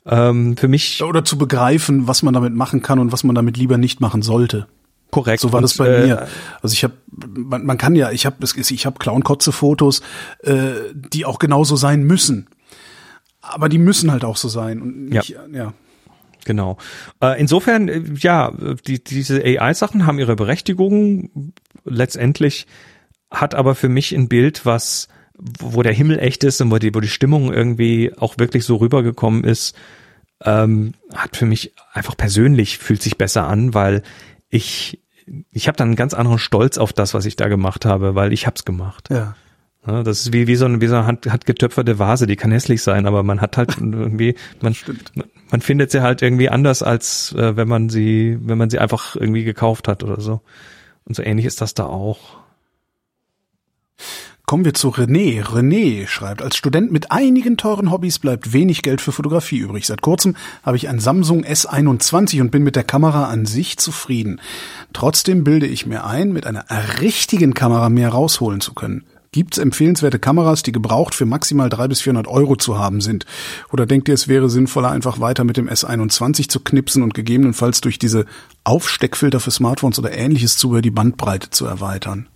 Ähm, für mich oder zu begreifen, was man damit machen kann und was man damit lieber nicht machen sollte. Korrekt. So war das bei äh, mir. Also ich habe, man, man kann ja, ich habe, ich habe Clown-Kotze-Fotos, äh, die auch genauso sein müssen. Aber die müssen halt auch so sein und nicht, ja. ja. Genau. Äh, insofern, äh, ja, die, diese AI-Sachen haben ihre Berechtigung. Letztendlich hat aber für mich ein Bild, was, wo der Himmel echt ist und wo die, wo die Stimmung irgendwie auch wirklich so rübergekommen ist, ähm, hat für mich einfach persönlich fühlt sich besser an, weil ich, ich habe dann einen ganz anderen Stolz auf das, was ich da gemacht habe, weil ich hab's gemacht. Ja. Ja, das ist wie, wie so eine, wie so eine hand, handgetöpferte Vase, die kann hässlich sein, aber man hat halt irgendwie, man, man, man findet sie halt irgendwie anders, als äh, wenn man sie, wenn man sie einfach irgendwie gekauft hat oder so. Und so ähnlich ist das da auch. Kommen wir zu René. René schreibt, als Student mit einigen teuren Hobbys bleibt wenig Geld für Fotografie übrig. Seit kurzem habe ich ein Samsung S21 und bin mit der Kamera an sich zufrieden. Trotzdem bilde ich mir ein, mit einer richtigen Kamera mehr rausholen zu können. Gibt's empfehlenswerte Kameras, die gebraucht für maximal 300 bis 400 Euro zu haben sind? Oder denkt ihr, es wäre sinnvoller, einfach weiter mit dem S21 zu knipsen und gegebenenfalls durch diese Aufsteckfilter für Smartphones oder ähnliches Zubehör die Bandbreite zu erweitern?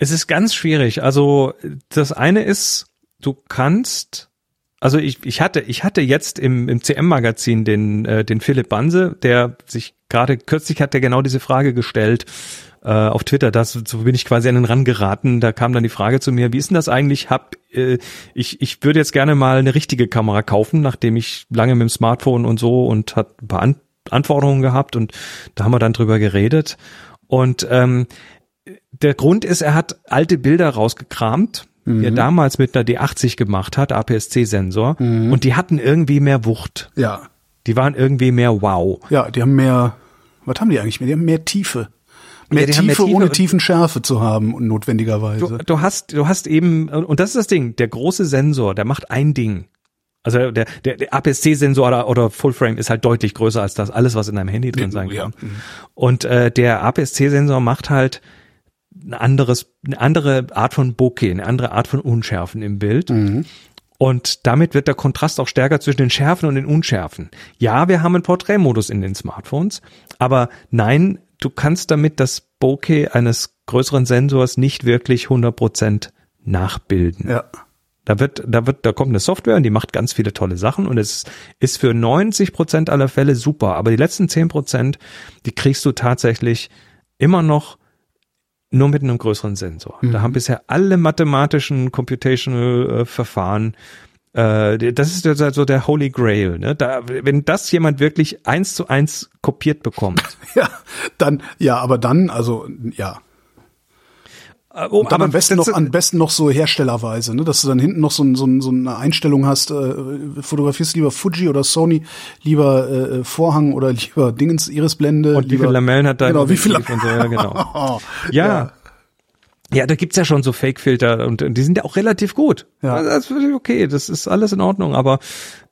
Es ist ganz schwierig. Also das eine ist, du kannst, also ich, ich hatte, ich hatte jetzt im, im CM-Magazin den, äh, den Philipp Banse, der sich gerade kürzlich hat der genau diese Frage gestellt äh, auf Twitter. Das, so bin ich quasi an den Ran geraten. Da kam dann die Frage zu mir, wie ist denn das eigentlich? Hab, äh, ich, ich würde jetzt gerne mal eine richtige Kamera kaufen, nachdem ich lange mit dem Smartphone und so und hat ein paar An Anforderungen gehabt und da haben wir dann drüber geredet. Und ähm, der Grund ist, er hat alte Bilder rausgekramt, mhm. die er mhm. damals mit einer D80 gemacht hat, APS-C-Sensor, mhm. und die hatten irgendwie mehr Wucht. Ja. Die waren irgendwie mehr wow. Ja, die haben mehr, was haben die eigentlich mehr? Die haben mehr Tiefe. Mehr, ja, Tiefe, mehr Tiefe, ohne Tiefenschärfe zu haben, notwendigerweise. Du, du hast, du hast eben, und das ist das Ding, der große Sensor, der macht ein Ding. Also der, der, der APS-C-Sensor oder, oder Full-Frame ist halt deutlich größer als das alles, was in deinem Handy drin sein kann. Ja. Und äh, der APS-C-Sensor macht halt ein anderes, eine andere Art von Bokeh, eine andere Art von Unschärfen im Bild. Mhm. Und damit wird der Kontrast auch stärker zwischen den Schärfen und den Unschärfen. Ja, wir haben einen Porträtmodus in den Smartphones, aber nein, du kannst damit das Bokeh eines größeren Sensors nicht wirklich 100% nachbilden. Ja. Da wird, da wird, da kommt eine Software und die macht ganz viele tolle Sachen und es ist für 90% aller Fälle super. Aber die letzten 10% die kriegst du tatsächlich immer noch nur mit einem größeren Sensor. Mhm. Da haben bisher alle mathematischen Computational äh, Verfahren äh, das ist so also der Holy Grail, ne? Da, wenn das jemand wirklich eins zu eins kopiert bekommt. ja, dann, ja, aber dann, also, ja. Äh, oh, aber am besten noch, am besten noch so herstellerweise, ne? dass du dann hinten noch so, so, so eine Einstellung hast, äh, fotografierst lieber Fuji oder Sony, lieber äh, Vorhang oder lieber Dingens, Irisblende. Und wie viele Lamellen hat dein genau, wie viele so, ja, genau. ja. ja. Ja, da gibt's ja schon so Fake-Filter und, und die sind ja auch relativ gut. Ja. Also das ist okay, das ist alles in Ordnung, aber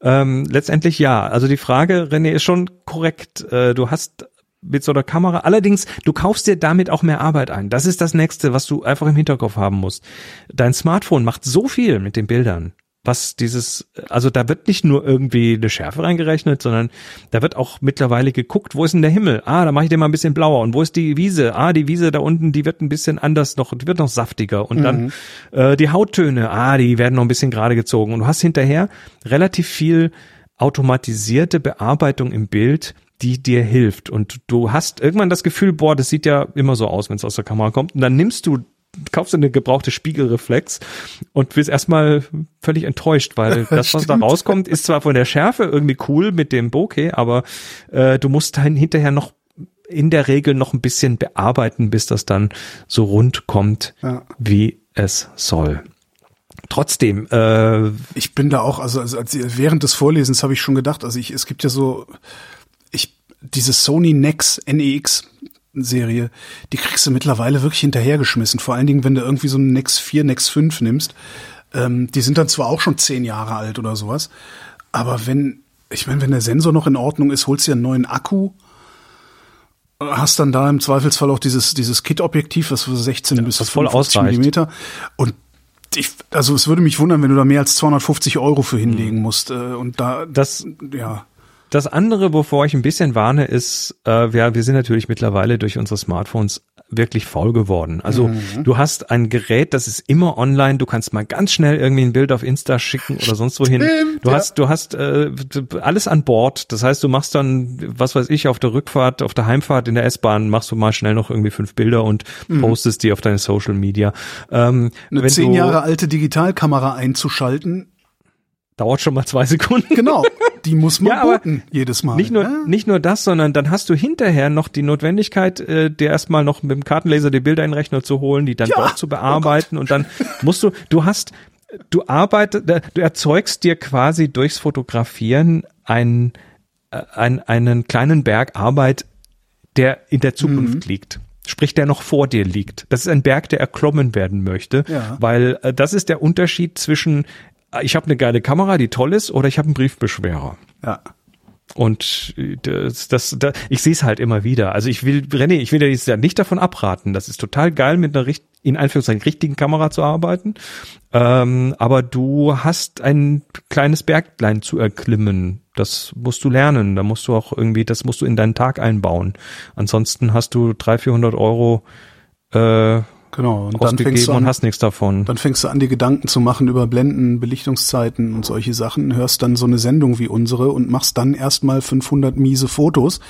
ähm, letztendlich ja. Also die Frage, René, ist schon korrekt. Äh, du hast mit so einer Kamera. Allerdings, du kaufst dir damit auch mehr Arbeit ein. Das ist das nächste, was du einfach im Hinterkopf haben musst. Dein Smartphone macht so viel mit den Bildern. Was dieses, also da wird nicht nur irgendwie eine Schärfe reingerechnet, sondern da wird auch mittlerweile geguckt, wo ist denn der Himmel? Ah, da mache ich den mal ein bisschen blauer. Und wo ist die Wiese? Ah, die Wiese da unten, die wird ein bisschen anders noch, die wird noch saftiger. Und mhm. dann äh, die Hauttöne, ah, die werden noch ein bisschen gerade gezogen. Und du hast hinterher relativ viel automatisierte Bearbeitung im Bild, die dir hilft. Und du hast irgendwann das Gefühl, boah, das sieht ja immer so aus, wenn es aus der Kamera kommt. Und dann nimmst du kaufst du eine gebrauchte Spiegelreflex und bist erstmal völlig enttäuscht, weil das, was da rauskommt, ist zwar von der Schärfe irgendwie cool mit dem Bokeh, aber äh, du musst dann hinterher noch in der Regel noch ein bisschen bearbeiten, bis das dann so rund kommt, ja. wie es soll. Trotzdem, äh, ich bin da auch, also, also als, während des Vorlesens habe ich schon gedacht, also ich, es gibt ja so, diese Sony Nex NEX Serie, die kriegst du mittlerweile wirklich hinterhergeschmissen. Vor allen Dingen, wenn du irgendwie so einen Nex 4, Nex 5 nimmst. Ähm, die sind dann zwar auch schon zehn Jahre alt oder sowas, aber wenn, ich meine, wenn der Sensor noch in Ordnung ist, holst du dir einen neuen Akku, hast dann da im Zweifelsfall auch dieses, dieses Kit-Objektiv, was für 16 ja, bis 50 Millimeter. Und ich, also es würde mich wundern, wenn du da mehr als 250 Euro für hinlegen hm. musst. Äh, und da, das, ja. Das andere, wovor ich ein bisschen warne, ist, äh, wir, wir sind natürlich mittlerweile durch unsere Smartphones wirklich faul geworden. Also mhm. du hast ein Gerät, das ist immer online, du kannst mal ganz schnell irgendwie ein Bild auf Insta schicken oder sonst wohin. Stimmt, du ja. hast, du hast äh, alles an Bord. Das heißt, du machst dann, was weiß ich, auf der Rückfahrt, auf der Heimfahrt in der S-Bahn machst du mal schnell noch irgendwie fünf Bilder und mhm. postest die auf deine Social Media. Ähm, Eine zehn Jahre alte Digitalkamera einzuschalten, Dauert schon mal zwei Sekunden. Genau, die muss man ja, booten jedes Mal. Nicht nur, ja? nicht nur das, sondern dann hast du hinterher noch die Notwendigkeit, äh, dir erstmal noch mit dem Kartenlaser die Bilder in den Rechner zu holen, die dann ja. dort zu oh bearbeiten oh und dann musst du, du hast, du arbeitest, äh, du erzeugst dir quasi durchs Fotografieren einen, äh, einen, einen kleinen Berg Arbeit, der in der Zukunft mhm. liegt. sprich der noch vor dir liegt. Das ist ein Berg, der erklommen werden möchte, Ja. weil äh, das ist der Unterschied zwischen ich habe eine geile Kamera, die toll ist, oder ich habe einen Briefbeschwerer. Ja. Und äh, das, das, das ich sehe es halt immer wieder. Also ich will, René, ich will dir jetzt ja nicht davon abraten. Das ist total geil, mit einer richt- in Anführungszeichen richtigen Kamera zu arbeiten. Ähm, aber du hast ein kleines Berglein zu erklimmen. Das musst du lernen. Da musst du auch irgendwie, das musst du in deinen Tag einbauen. Ansonsten hast du 300, 400 Euro äh, Genau. Und dann fängst du und an, hast nichts davon. dann fängst du an, dir Gedanken zu machen über Blenden, Belichtungszeiten und solche Sachen, hörst dann so eine Sendung wie unsere und machst dann erstmal 500 miese Fotos,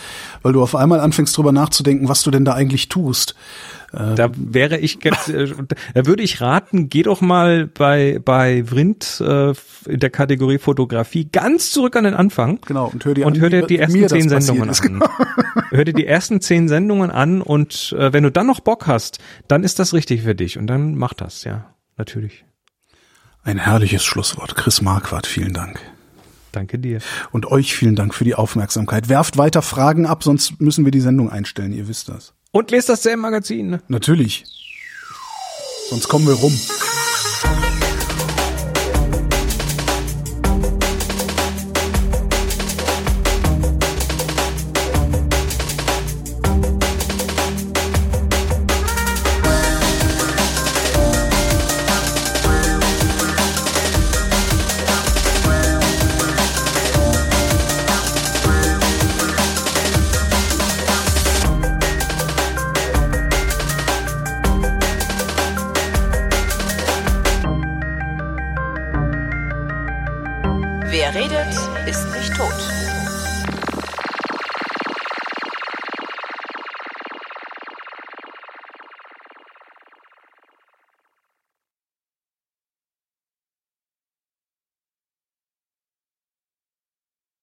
weil du auf einmal anfängst drüber nachzudenken, was du denn da eigentlich tust. Da wäre ich, äh, da würde ich raten, geh doch mal bei bei Vrind äh, in der Kategorie Fotografie ganz zurück an den Anfang Genau. Und hör dir und an, hör dir die ersten zehn Sendungen ist. an. hör dir die ersten zehn Sendungen an und äh, wenn du dann noch Bock hast, dann ist das richtig für dich und dann mach das, ja, natürlich. Ein herrliches Schlusswort. Chris Marquardt, vielen Dank. Danke dir. Und euch vielen Dank für die Aufmerksamkeit. Werft weiter Fragen ab, sonst müssen wir die Sendung einstellen, ihr wisst das. Und lest das CM Magazin. Natürlich. Sonst kommen wir rum.